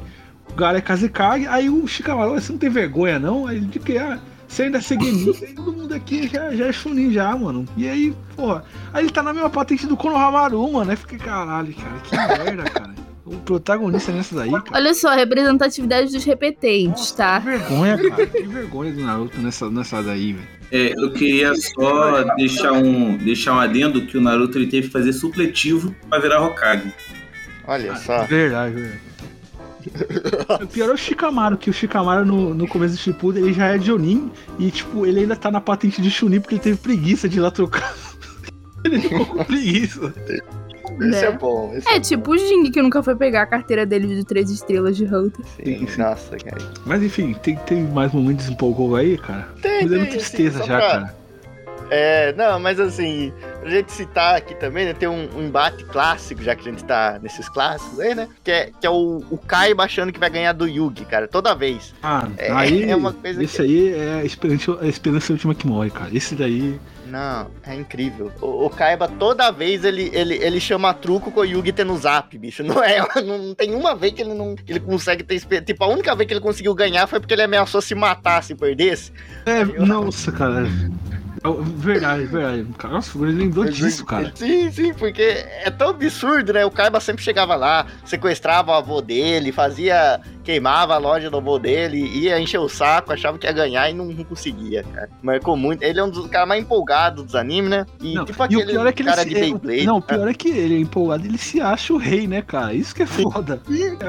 o Gara é Kazekage, aí o Shikamaru, você não tem vergonha não? Aí ele de que, ah, você ainda é Segenin, aí todo mundo aqui já, já é Chunin já, mano. E aí, porra, aí ele tá na mesma patente do Konohamaru, mano, aí fiquei, caralho, cara, que merda, cara. O protagonista nessa daí, cara. Olha só, representatividade dos repetentes, tá? Que vergonha, cara. Que vergonha do Naruto nessa, nessa daí, velho. É, eu queria só deixar um, deixar um adendo que o Naruto ele teve que fazer supletivo pra virar Hokage. Olha só. Verdade, verdade. O pior é o Shikamaru, que o Shikamaru no, no começo do Shippuden ele já é Jonin e tipo, ele ainda tá na patente de Chunin porque ele teve preguiça de ir lá trocar. ele ficou com preguiça. Esse é Né? bom. Esse É tipo o Jing que nunca foi pegar a carteira dele de três estrelas de Hunter. sim. Nossa, cara. Mas enfim, tem, tem mais momentos empolgou aí, cara. Tem, Mas é tem, tristeza só já, pra- cara. É, não, mas assim, pra gente citar aqui também, né, tem um, um embate clássico, já que a gente tá nesses clássicos aí, né? Que é, que é o, o Kaiba achando que vai ganhar do Yugi, cara, toda vez. Ah, É- aí é uma coisa esse aí é a esperança, a esperança última que morre, cara. Esse daí. Não, é incrível. O, o Kaiba, toda vez, ele, ele, ele chama truco com o Yugi tendo zap, bicho. Não é, não tem uma vez que ele não que ele consegue ter experiência. Tipo, a única vez que ele conseguiu ganhar foi porque ele ameaçou se matar se perdesse. É, nossa, cara. É Verdade, verdade. Nossa, ele lembrou disso, cara. Sim, sim, porque é tão absurdo, né? O Kaiba sempre chegava lá, sequestrava o avô dele, fazia. Queimava a loja do avô dele, ia encher o saco, achava que ia ganhar e não, não conseguia, cara. Marcou muito. Ele é um dos caras mais empolgados dos animes, né? E Não, tipo e aquele o pior é que ele cara se, de é, Beyblade. Não, o pior é que ele é empolgado, ele se acha o rei, né, cara? Isso que é foda.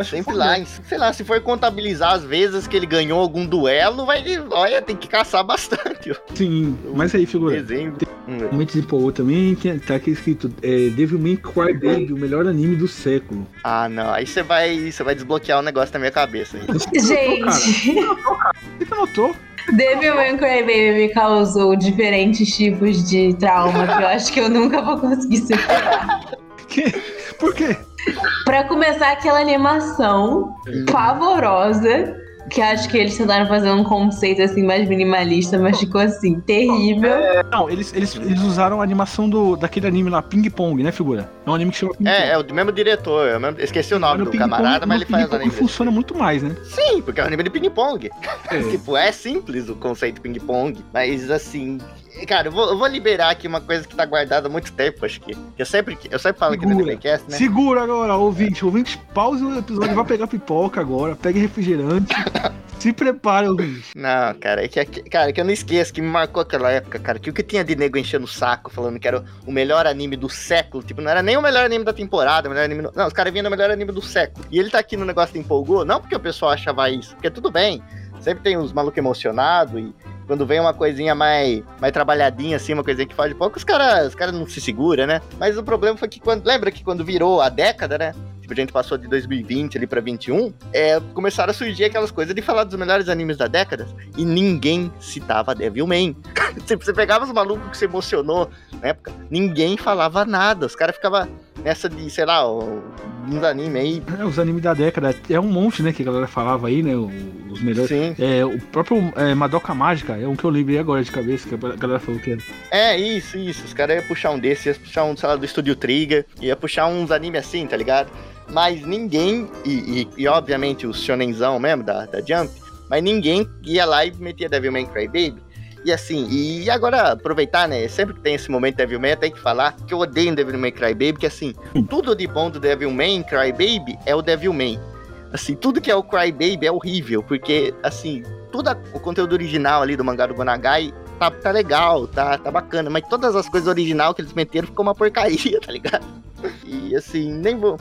Sempre foda. lá, sei lá, se for contabilizar as vezes que ele ganhou algum duelo, vai, olha, tem que caçar bastante. Sim, mas aí, figura. Desenho. Hum, Momentos empolgou também, tem, tá aqui escrito é, Devilman Crybaby, o melhor anime do século. Ah, não, aí você vai, você vai desbloquear o negócio na minha cabeça. Aí. Gente, Você que anotou? Devilman Crybaby me causou diferentes tipos de trauma que eu acho que eu nunca vou conseguir superar. Que- Por quê? Pra começar, aquela animação pavorosa, que acho que eles tentaram fazer um conceito assim mais minimalista, mas ficou assim, terrível. Não, eles, eles, eles usaram a animação do, daquele anime lá, Ping Pong, né, figura? É um anime que chama Ping É, é o mesmo diretor. eu mesmo- esqueci o nome no do camarada, mas ele faz Pong anime. funciona muito mais, né? Sim, porque é um anime de ping-pong. É. Tipo, é simples o conceito ping-pong, mas assim. Cara, eu vou, eu vou liberar aqui uma coisa que tá guardada há muito tempo, acho que. Eu sempre, eu sempre falo aqui no Segura. Animecast, né? Segura agora, ouvinte. Ouvinte, pause o episódio, vai pegar pipoca agora, pegue refrigerante. Se prepare, ouvinte. Não, cara, é que, cara, que eu não esqueço que me marcou aquela época, cara, que o que tinha de nego enchendo o saco, falando que era o melhor anime do século, tipo, não era nem o melhor anime da temporada, o melhor anime. Não, os caras vinham no melhor anime do século. E ele tá aqui no negócio que empolgou, não porque o pessoal achava isso, porque tudo bem, sempre tem uns malucos emocionados e quando vem uma coisinha mais, mais trabalhadinha, assim, uma coisinha que faz pouco, os caras os cara não se segura, né? Mas o problema foi que quando. Lembra que quando virou a década, né? Tipo, a gente passou de 2020 ali pra 21, é, começaram a surgir aquelas coisas de falar dos melhores animes da década e ninguém citava Devilman. tipo, você pegava os malucos que se emocionou na época, ninguém falava nada. Os caras ficavam nessa de, sei lá, uns animes aí. É, os animes da década, é um monte, né, que a galera falava aí, né, os melhores. Sim. É, o próprio é, Madoka Mágica, é um que eu lembrei agora de cabeça, que a galera falou que era. É, isso, isso. Os caras iam puxar um desses, iam puxar um, sei lá, do Estúdio Trigger, ia puxar uns animes assim, tá ligado? Mas ninguém, e, e, e, obviamente o shonenzão mesmo, da, da Jump, mas ninguém ia lá e metia Devilman Crybaby. E assim, e agora aproveitar, né? Sempre que tem esse momento Devilman, tem que falar que eu odeio Devilman Crybaby, que assim, tudo de bom do Devilman Crybaby é o Devilman. Assim, tudo que é o Crybaby é horrível, porque, assim, todo o conteúdo original ali do mangá do Gonagai tá, tá legal, tá, tá bacana, mas todas as coisas original que eles meteram ficou uma porcaria, tá ligado? E assim, nem vou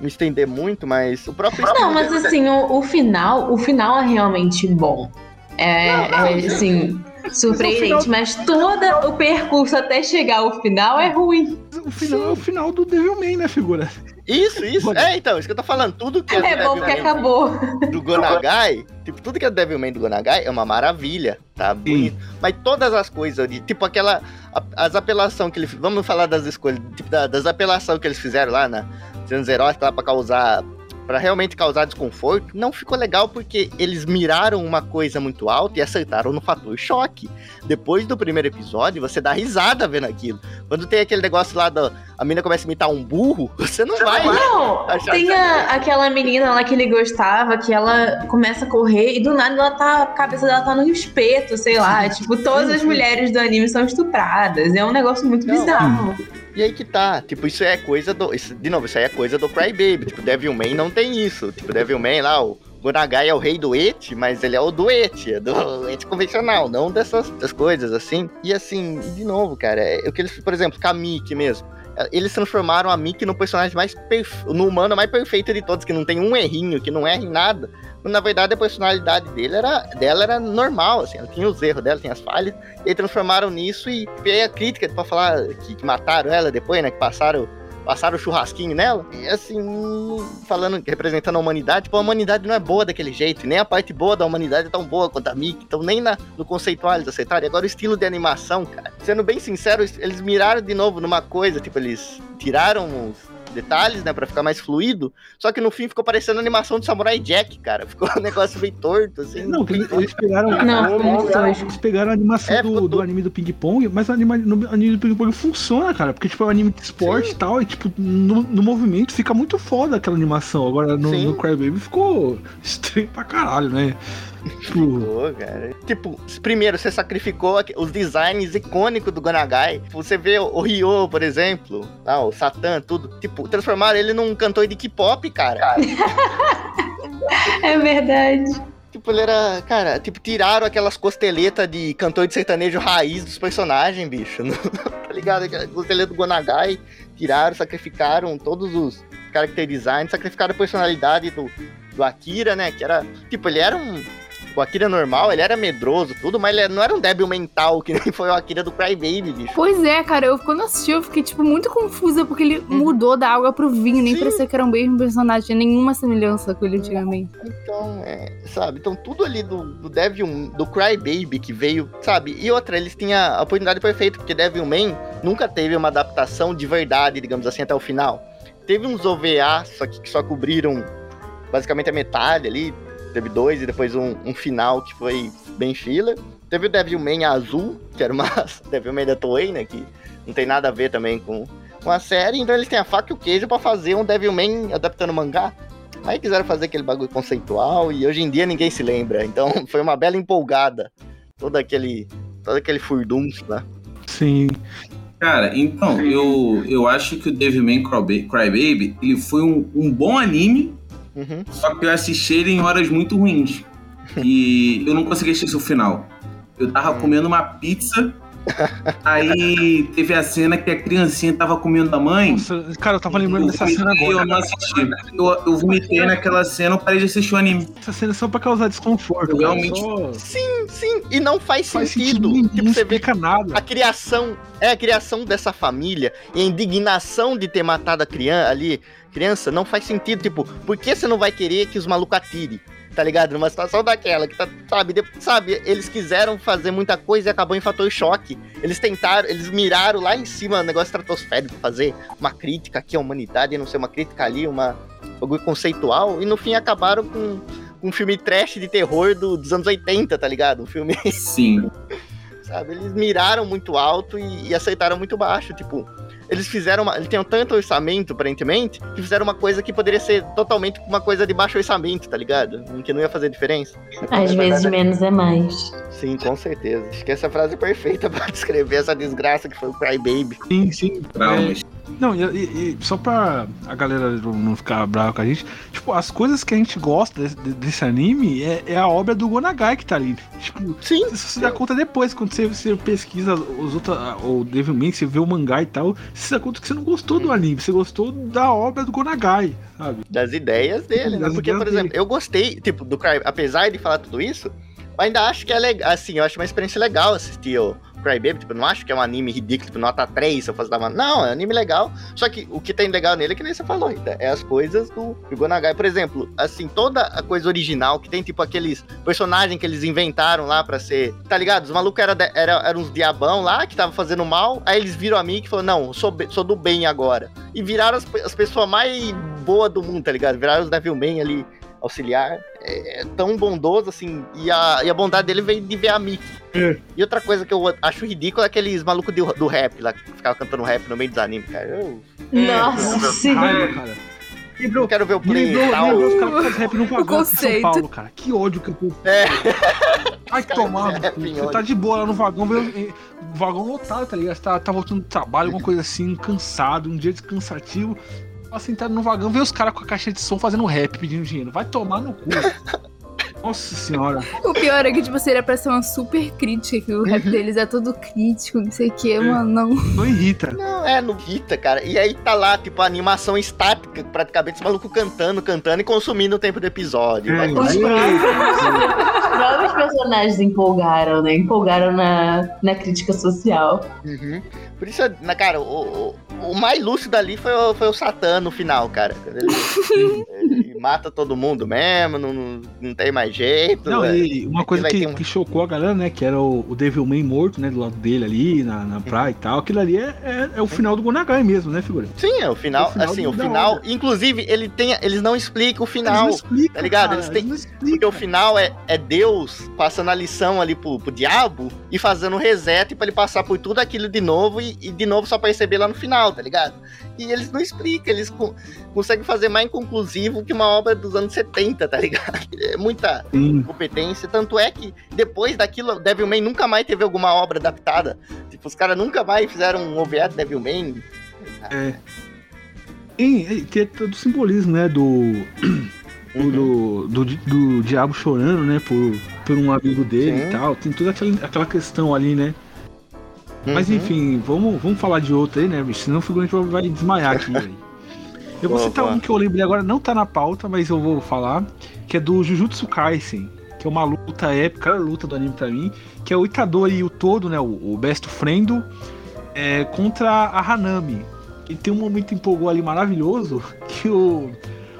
me estender muito, mas o próprio. Não, mas assim, o, o final, o final é realmente bom. É, é, assim, surpreendente, mas todo o percurso até chegar ao final é ruim. O final é o final do Devilman, né, figura? Isso, isso. É, então, isso que eu tô falando. Tudo que é, É do bom Devilman acabou. do Gonagai, tipo, tudo que é do Devilman do Gonagai é uma maravilha, tá bonito. Mas todas as coisas tipo aquela. as apelações que eles. Vamos falar das escolhas, tipo, da- das apelações que eles fizeram lá na Heróis lá pra causar. Pra realmente causar desconforto, não ficou legal porque eles miraram uma coisa muito alta e acertaram no fator choque. Depois do primeiro episódio, você dá risada vendo aquilo. Quando tem aquele negócio lá da. A menina começa a imitar um burro, você não vai. Não, Achar tem a- aquela menina lá que ele gostava, que ela começa a correr e do nada ela tá, a cabeça dela tá no espeto, sei lá. Tipo, todas as mulheres do anime são estupradas. É um negócio muito Não. bizarro. E aí que tá, tipo, isso é coisa do. isso- de novo, isso aí é coisa do Crybaby. Tipo, Devilman não tem isso. Tipo, Devilman lá, o Gonagai é o rei do Et, mas ele é o do Et, é do Et convencional, não dessas, dessas coisas assim. E assim, de novo, cara, é, o que eles, por exemplo, Kamiki mesmo. é, Eles transformaram a Miki no personagem mais perfeito, no humano mais perfeito de todos, que não tem um errinho, que não erra em nada. Na verdade, a personalidade dele era, dela era normal, assim, ela tinha os erros dela, tinha as falhas, e transformaram nisso e veio a crítica pra falar que, que mataram ela depois, né? Que passaram, passaram o churrasquinho nela. E assim, falando, representando a humanidade, tipo, a humanidade não é boa daquele jeito, nem a parte boa da humanidade é tão boa quanto a Mickey, então nem na, no conceitual eles acertaram. E agora o estilo de animação, cara. Sendo bem sincero, eles miraram de novo numa coisa, tipo, eles tiraram os detalhes, né, pra ficar mais fluido, só que no fim ficou parecendo a animação do Samurai Jack, cara. Ficou um negócio meio torto, assim. Não, eles, pegaram. Não. Eles pegaram a animação É, do, do anime do Ping Pong, mas o anime, no anime do Ping Pong funciona, cara. Porque, tipo, é um anime de esporte e tal, e, tipo, no, no movimento fica muito foda aquela animação. Agora, no, Sim. no Crybaby ficou estranho pra caralho, né? Tipo, Pô, cara. Tipo, primeiro, você sacrificou os designs icônicos do Gonagai. Tipo, Você vê o Ryo, por exemplo, lá, o Satan, tudo. Tipo, transformaram ele num cantor de K-pop, cara. É verdade. Tipo, ele era. Cara, tipo, tiraram aquelas costeletas de cantor de sertanejo raiz dos personagens, bicho. Tá ligado? Aquela costeleta do Gonagai. Tiraram, sacrificaram todos os character designs, sacrificaram a personalidade do, do Akira, né? Que era. Tipo, ele era um. O Akira normal, ele era medroso, tudo, mas ele não era um débil mental, que nem foi o Akira do Crybaby, bicho. Pois é, cara, eu quando assisti eu fiquei, tipo, muito confusa, porque ele mudou da água pro vinho, nem parecia que era um mesmo personagem, tinha nenhuma semelhança com ele antigamente. Então, é, sabe? Então, tudo ali do, do Devil, do Crybaby que veio, sabe? E outra, eles tinham a oportunidade perfeita, porque Devilman nunca teve uma adaptação de verdade, digamos assim, até o final. Teve uns OVA, só que, que só cobriram basicamente a metade ali. Teve dois e depois um, um final que foi bem filler. Teve o Devilman azul, que era uma Devilman da Toei, né? Que não tem nada a ver também com, com a série. Então eles têm a faca e o queijo pra fazer um Devilman adaptando mangá. Aí quiseram fazer aquele bagulho conceitual e hoje em dia ninguém se lembra. Então foi uma bela empolgada. Todo aquele, todo aquele furdunço, né? Sim. Cara, então, eu, eu acho que o Devilman Cryba- Crybaby, ele foi um, um bom anime, Uhum. só que eu assisti ele em horas muito ruins. E eu não consegui assistir o final. Eu tava comendo uma pizza, aí teve a cena que a criancinha tava comendo a mãe. Nossa, cara, eu tava lembrando eu dessa cena agora. Eu não assisti. Eu, eu vomitei naquela cena, eu parei de assistir o anime. Essa cena é só pra causar desconforto. Eu realmente- só Sim, sim. E não faz, faz sentido. sentido Tipo, não você vê nada. a criação é a criação dessa família e a indignação de ter matado a criança ali, criança, não faz sentido. Tipo, por que você não vai querer que os malucos atirem? Tá ligado? Numa situação daquela, que tá, sabe, de- sabe, eles quiseram fazer muita coisa e acabou em fator choque. Eles tentaram, eles miraram lá em cima o negócio estratosférico, fazer uma crítica aqui à humanidade, e não ser uma crítica ali, uma um bagulho conceitual, e no fim acabaram com, com um filme trash de terror do- dos anos 80, tá ligado? Um filme Sim. sabe? Eles miraram muito alto e, e aceitaram muito baixo, tipo, eles fizeram uma, eles tinham tanto orçamento, aparentemente, que fizeram uma coisa que poderia ser totalmente uma coisa de baixo orçamento, tá ligado? Que não ia fazer diferença. Às vezes menos é mais. Sim, com certeza. Acho que essa frase é perfeita pra descrever essa desgraça que foi o Crybaby. Sim, sim. Traumas. Não, e, e- só pra a galera não ficar brava com a gente, tipo, as coisas que a gente gosta desse, desse anime é, é a obra do Gonagai que tá ali. Tipo, Sim. você se dá conta depois, quando você, você pesquisa os outros, o Devilman, você vê o mangá e tal, você se dá conta que você não gostou do anime, você gostou da obra do Gonagai, sabe? Das ideias dele, né? Das Porque, ideias por exemplo, dele. eu gostei, tipo, do apesar de falar tudo isso, eu ainda acho que é legal, assim, eu acho uma experiência legal assistir o Crybaby, tipo, não acho que é um anime ridículo, tipo, nota 3, se eu fosse dar uma... Não, é um anime legal, só que o que tem legal nele é que nem você falou, Rita, é as coisas do, Gonagai, por exemplo, assim, toda a coisa original, que tem, tipo, aqueles personagens que eles inventaram lá pra ser, tá ligado? Os malucos eram era, era uns diabão lá, que tava fazendo mal, aí eles viram a mim e falaram, não, sou, sou do bem agora. E viraram as, as pessoas mais boas do mundo, tá ligado? Viraram os Devilman ali, auxiliar. É, é tão bondoso, assim, e a, e a bondade dele veio de ver a Mickey. É. E outra coisa que eu acho ridículo é aqueles malucos do, do rap lá, que ficavam cantando rap no meio dos animes, cara. Eu Nossa senhora. Raiva, cara. Lembrou, quero ver o play lembrou, e tal. lembrou os caras que fazem rap no vagão aqui em São conceito. Paulo, cara. Que ódio que eu tô. É. Ai, fazem rap em Você ódio. tá de boa lá no vagão, vê o vagão lotado, tá ligado? Você tá, tá voltando do trabalho, alguma coisa assim, cansado, um dia descansativo. Tá sentado no vagão, vê os caras com a caixa de som fazendo rap, pedindo dinheiro. Vai tomar no cu. Nossa senhora. O pior é que, tipo, seria pra ser uma super crítica, que o rap deles é todo crítico, não sei o que, mano, não. Não irrita. Não, é, no Vita, cara. E aí tá lá, tipo, a animação estática, praticamente, esse maluco cantando, cantando e consumindo o tempo do episódio. Vai É, próprios, os próprios personagens empolgaram, né? Empolgaram na, na crítica social. Uhum. Por isso, na, cara, o, o, o mais lúcido ali foi o, foi o Satã no final, cara. Ele, ele mata todo mundo mesmo, não, não, não tem mais jeito. Não, é. e uma coisa que, um- que chocou a galera, né? Que era o, o Devilman morto, né? Do lado dele ali, na, na praia e tal. Aquilo ali é, é, é o final do Gonagai mesmo, né, figura? Sim, é o final, O final assim, o final. obra. Inclusive, ele tem, eles não explicam o Eles final. não explicam, tá ligado? cara, Eles têm- não Porque o final é, é Deus passando a lição ali pro, pro diabo e fazendo um reset pra ele passar por tudo aquilo de novo e, e de novo só perceber lá no final, tá ligado? E eles não explicam, eles co- conseguem fazer mais inconclusivo que uma obra dos anos 70, tá ligado? É muita Sim. competência. Tanto é que depois daquilo, Devilman nunca mais teve alguma obra adaptada. Tipo, os caras nunca mais fizeram um OVA de Devilman. E, e tem todo o simbolismo, né? Do, Uhum. do, do, do diabo chorando, né? Por, por um amigo dele Sim. e tal. Tem toda aquela, aquela questão ali, né? Mas Uhum. enfim, vamos, vamos falar de outro aí, né, bicho? Senão o figurante vai- desmaiar aqui, velho. Eu vou citar um que eu lembrei agora, não tá na pauta, mas eu vou falar, que é do Jujutsu Kaisen. que é uma luta épica, luta do anime pra mim, que é o Itadori e o Todo, né, o, o Best Friend, é, contra a Hanami. E tem um momento empolgou ali maravilhoso que o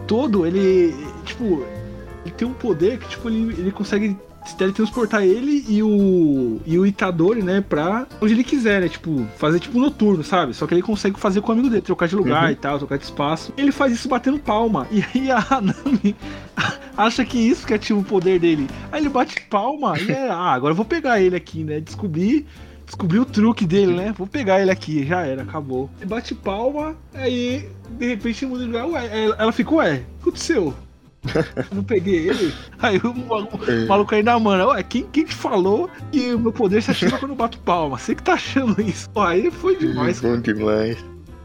Todo, ele, tipo, ele tem um poder que, tipo, ele, ele consegue se teletransportar ele e o, e o Itadori, né, pra onde ele quiser, né? Tipo, fazer tipo noturno, sabe? Só que ele consegue fazer com o amigo dele, trocar de lugar Uhum. e tal, trocar de espaço. Ele faz isso batendo palma. E aí a Hanami acha que isso que é tipo o poder dele. Aí ele bate palma e é, ah, agora eu vou pegar ele aqui, né? Descobrir. Descobri o truque dele, né? Vou pegar ele aqui, já era, acabou. Ele bate palma, aí de repente muda de lugar. Ué, ela- ela ficou, ué, o que aconteceu? Eu não peguei ele. Aí o maluco, o maluco ainda manda, ué, quem, quem te falou que o meu poder se ativa quando eu bato palma? Você que tá achando isso. Pô, aí foi demais, Bom demais.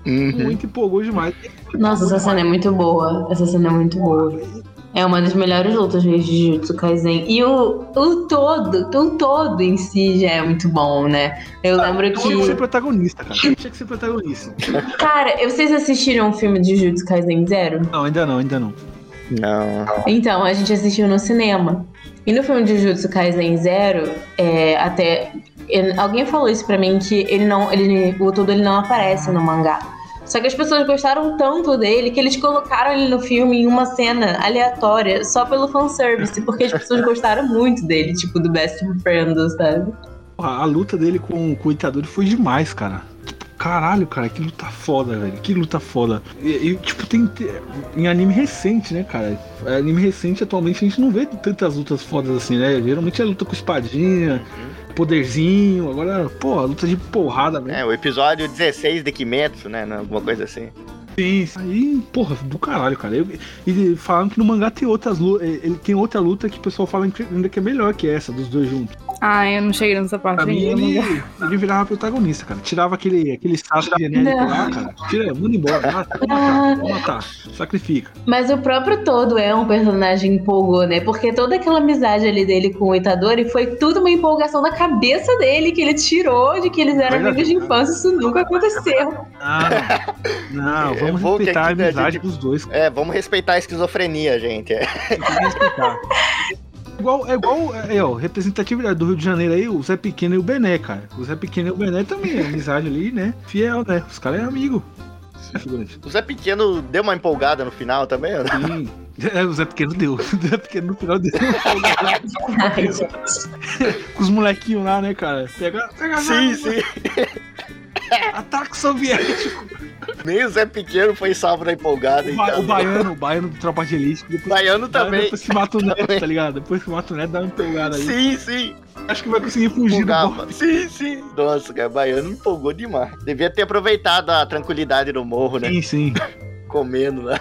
Uhum. muito empolgou demais. Nossa, essa cena é muito boa. Essa cena é muito boa. É uma das melhores lutas de Jujutsu Kaisen. E o, o todo, o todo em si já é muito bom, né? Eu lembro Tinha que ser que. protagonista, cara. Tinha que ser protagonista. Cara, vocês assistiram o filme de Jujutsu Kaisen Zero? Não, ainda não, ainda não. Não. Então, a gente assistiu no cinema. E no filme de Jujutsu Kaisen Zero, é, até. ele- alguém falou isso pra mim que ele não. Ele, o todo ele não aparece no mangá. Só que as pessoas gostaram tanto dele que eles colocaram ele no filme em uma cena aleatória só pelo fanservice, porque as pessoas gostaram muito dele, tipo, do Best Friend, sabe? Porra, a luta dele com, com o Itadori foi demais, cara. Caralho, cara, que luta foda, velho. Que luta foda. E, e, tipo, tem. te- Em anime recente, né, cara? Anime recente, atualmente, a gente não vê tantas lutas fodas assim, né? Geralmente é luta com espadinha, poderzinho. Agora, pô, luta de porrada mesmo. É, o episódio 16 de Kimetsu, né? não, Alguma coisa assim. Sim, aí, porra, do caralho, cara. Eu- e falaram que no mangá tem outras lutas. Ele tem outra luta que o pessoal fala ainda que é melhor que essa, dos dois juntos. Ah, eu não cheguei nessa parte Pra mim, ainda. ele, ele virava protagonista, cara. Tirava aquele, aquele saco genérico Não. lá, cara. Tira, manda embora. Mata, vou matar, vou matar. Sacrifica. Mas o próprio Todo é um personagem empolgou, né? Porque toda aquela amizade ali dele com o Itadori foi tudo uma empolgação da cabeça dele, que ele tirou de que eles eram Verdade. amigos de infância. Isso nunca aconteceu. Não, não, vamos que respeitar a amizade gente- dos dois. É, vamos respeitar a esquizofrenia, gente. É. Que respeitar. Igual, é igual, é, ó, representatividade do Rio de Janeiro aí, o Zé Pequeno e o Bené, cara. O Zé Pequeno e o Bené também, é amizade ali, né? Fiel, né? Os caras é amigo. É. O Zé Pequeno deu uma empolgada no final também, né? Sim. É, o Zé Pequeno deu. O Zé Pequeno no final deu. Com os molequinhos lá, né, cara? Pega, pega Sim, sim. Ataque soviético. Nem o Zé Pequeno foi salvo da empolgada. O, ba- então. o baiano, o baiano do Tropa de Elite. Depois, Baiano baiano também. Depois que mata o neto, tá ligado? Depois que mata o neto, dá uma empolgada aí. Sim, sim. Acho que vai conseguir fugir do Empolgava. golpe. Sim, sim. Nossa, cara, baiano me empolgou demais. Devia ter aproveitado a tranquilidade do morro, né? Sim, sim. Comendo lá.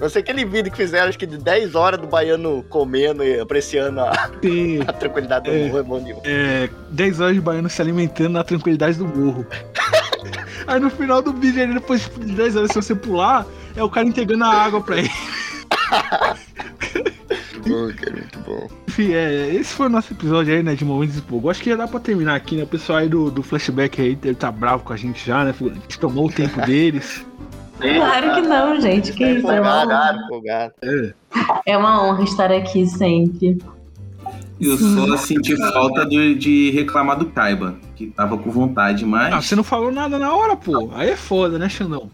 Não sei aquele vídeo que fizeram, acho que de 10 horas do baiano comendo e apreciando a, a tranquilidade do É. morro, é bom demais. é, 10 horas de baiano se alimentando na tranquilidade do morro. Aí no final do vídeo, ele, depois de 10 horas, se você pular, é o cara entregando a água pra ele. Bom, cara, muito bom. Enfim, é, esse foi o nosso episódio aí, né, de Momentos de Empolgo. Acho que já dá pra terminar aqui, né? O pessoal aí do, do flashback aí, ele tá bravo com a gente já, né? A gente tomou o tempo deles. Claro que não, gente. Que isso? É uma, honra. ah, empolgado. é uma honra estar aqui sempre. Eu só senti falta de, de reclamar do Kaiba, que tava com vontade, mas. Ah, você não falou nada na hora, pô. Aí é foda, né, Xandão?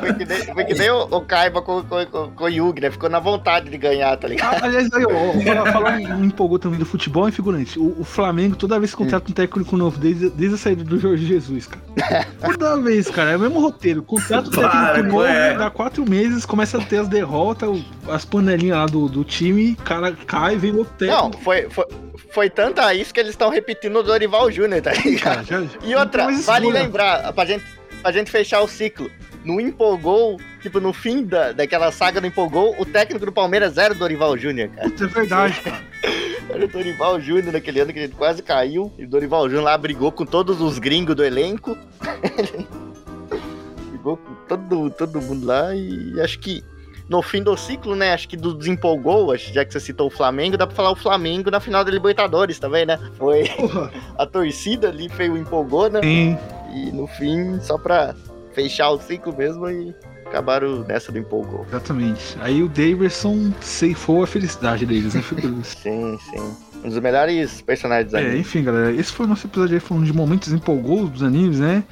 Foi que nem, foi que nem o, o Kaiba com, com, com, com o Yugi, né? Ficou na vontade de ganhar, tá ligado? Ah, Aliás, aí, ó, fala- falando em empolgou também do futebol, é figurante. O, o Flamengo, toda vez que contrata um técnico novo, desde, desde a saída do Jorge Jesus, cara. Toda vez, cara, é o mesmo roteiro. Contrata um Claro, técnico novo, é. dá quatro meses, começa a ter as derrotas, as panelinhas lá do, do time, cara cai, vem outro Não, técnico. foi, foi, foi tanto a isso que eles estão repetindo o Dorival Júnior, tá ligado? Cara, já- E outra, não vale lembrar, pra gente, pra gente fechar o ciclo. No Empolgou, tipo, no fim da, daquela saga do Empolgou, o técnico do Palmeiras era o Dorival Júnior, cara. Putz, é verdade, cara. Era o Dorival Júnior naquele ano que ele quase caiu. E o Dorival Júnior lá brigou com todos os gringos do elenco. brigou com todo, todo mundo lá e acho que no fim do ciclo, né? Acho que do desempolgou, acho, já que você citou o Flamengo, dá pra falar o Flamengo na final da Libertadores também, né? Foi a torcida ali, foi o empolgou, né? Sim. E no fim, só pra fechar o ciclo mesmo, e acabaram nessa do empolgou. Exatamente. Aí o Daverson ceifou a felicidade deles, né? Sim, sim. Um dos melhores personagens do É, anime. enfim, galera, esse foi o nosso episódio aí falando de momentos empolgou dos animes, né?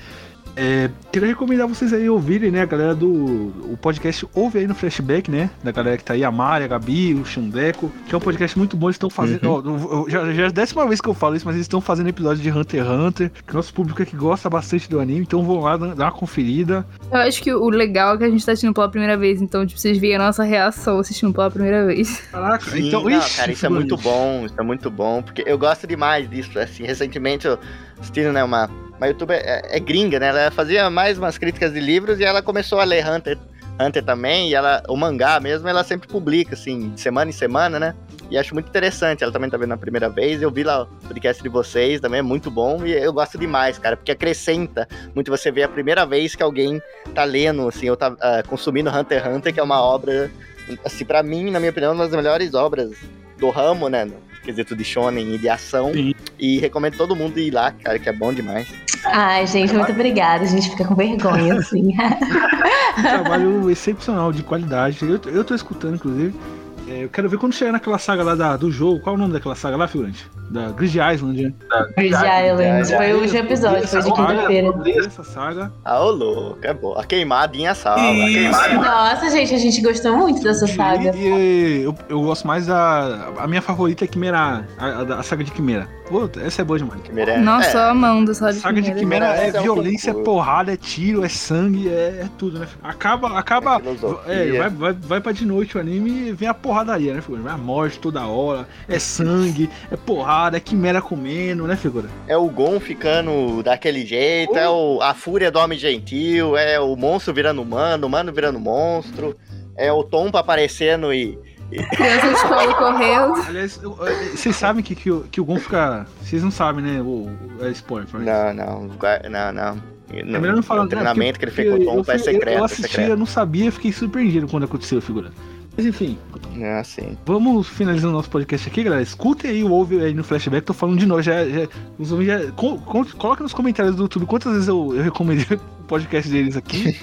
É, queria recomendar vocês aí ouvirem, né, a galera do o podcast Ouve aí no Flashback, né? Da galera que tá aí, a Mari, a Gabi, o Xandeco, que é um podcast muito bom, eles estão fazendo. ó, eu- já, já é a décima vez que eu falo isso, mas eles estão fazendo episódio de Hunter x Hunter, que nosso público aqui gosta bastante do anime, então vão lá dar uma conferida. Eu acho que o legal é que a gente tá assistindo pela primeira vez, então, tipo, vocês veem a nossa reação assistindo pela primeira vez. Caraca, Sim, então. não, ixi, cara, isso é muito bom, isso é muito bom, porque eu gosto demais disso, assim, recentemente eu assistindo, né, uma, uma youtuber, é, é gringa, né, ela fazia mais umas críticas de livros e ela começou a ler Hunter, Hunter também, e ela, o mangá mesmo, ela sempre publica, assim, de semana em semana, né, e acho muito interessante, ela também tá vendo a primeira vez, eu vi lá o podcast de vocês, também é muito bom, e eu gosto demais, cara, porque acrescenta muito você ver a primeira vez que alguém tá lendo, assim, ou tá ah, consumindo Hunter x Hunter, que é uma obra, assim, pra mim, na minha opinião, uma das melhores obras do ramo, né? No quesito de shonen e de ação. Sim. E recomendo todo mundo ir lá, cara, que é bom demais. Ai, gente, muito obrigada. A gente fica com vergonha, assim. Um trabalho excepcional, de qualidade. Eu, eu tô escutando, inclusive. É, eu quero ver quando chegar naquela saga lá da- do jogo. Qual é o nome daquela saga lá, figurante? Da Grid Island, né? Bridge Island. Foi o último episódio, foi de quinta-feira. Essa saga. Ah, ô louco, é boa. A queimadinha salva. A queimada. Nossa, gente, a gente gostou muito dessa saga. E, e eu, eu gosto mais da. A minha favorita é Quimera. A, a- a saga de Quimera. Pô, essa é boa demais. que merece. Nossa, é, amando, sabe? A saga de. Quimera é é violência, é porrada, é tiro, é sangue, é, é tudo, né? Acaba. acaba É é, vai, vai, vai pra de noite o anime e vem a porradaria, né, figura? Vai a morte toda hora, é sangue, é porrada, é Quimera comendo, né, figura? é o Gon ficando daquele jeito, é o, a fúria do homem gentil, é o monstro virando humano, o humano virando monstro, é o Tompa aparecendo e. Criança de escola correndo. Aliás, vocês sabem que, que, o- que o Gon fica. Vocês não sabem, né? O, o- é spoiler. mim. Não, não, não, não. É melhor não falar O né? treinamento que Porque- ele fez com o Tompa é secreto. Eu, é assisti, secreto. eu não sabia, fiquei surpreendido quando aconteceu, figura. Mas enfim, É assim. vamos finalizando nosso podcast aqui, galera. Escutem aí o Ouve aí no flashback, tô falando de novo. Já, já, os ouvintes já, co- co- coloca nos comentários do YouTube quantas vezes eu, eu recomendei o podcast deles aqui.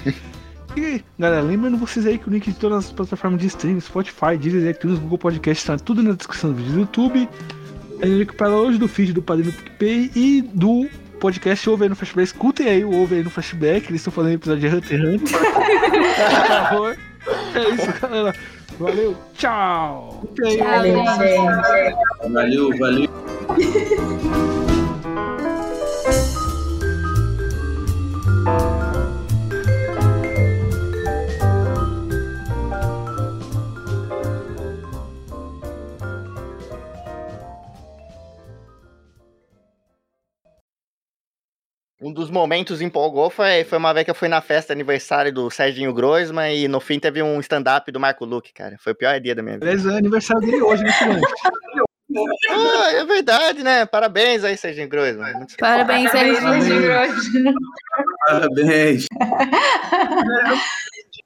E, galera, lembrando vocês aí que o link de todas as plataformas de streaming, Spotify, Deezer, iTunes, Google Podcast, tá tudo na descrição do vídeo do YouTube. Tem link para hoje do feed do Padrinho PicPay e do podcast Ouve aí no Flashback. Escutem aí o Ouve aí no Flashback, eles estão fazendo episódio de Hunter x Hunter. Por favor. É isso, galera. Valeu, tchau. Valeu, gente. Valeu, valeu. Um dos momentos empolgou foi, foi uma vez que eu fui na festa aniversário do Serginho Groisman e no fim teve um stand-up do Marco Luque, cara. Foi o pior dia da minha vida. Aliás, é aniversário dele hoje, né? Ah, é verdade, né? Parabéns aí, Serginho Groisman. Muito Parabéns, Serginho. Parabéns.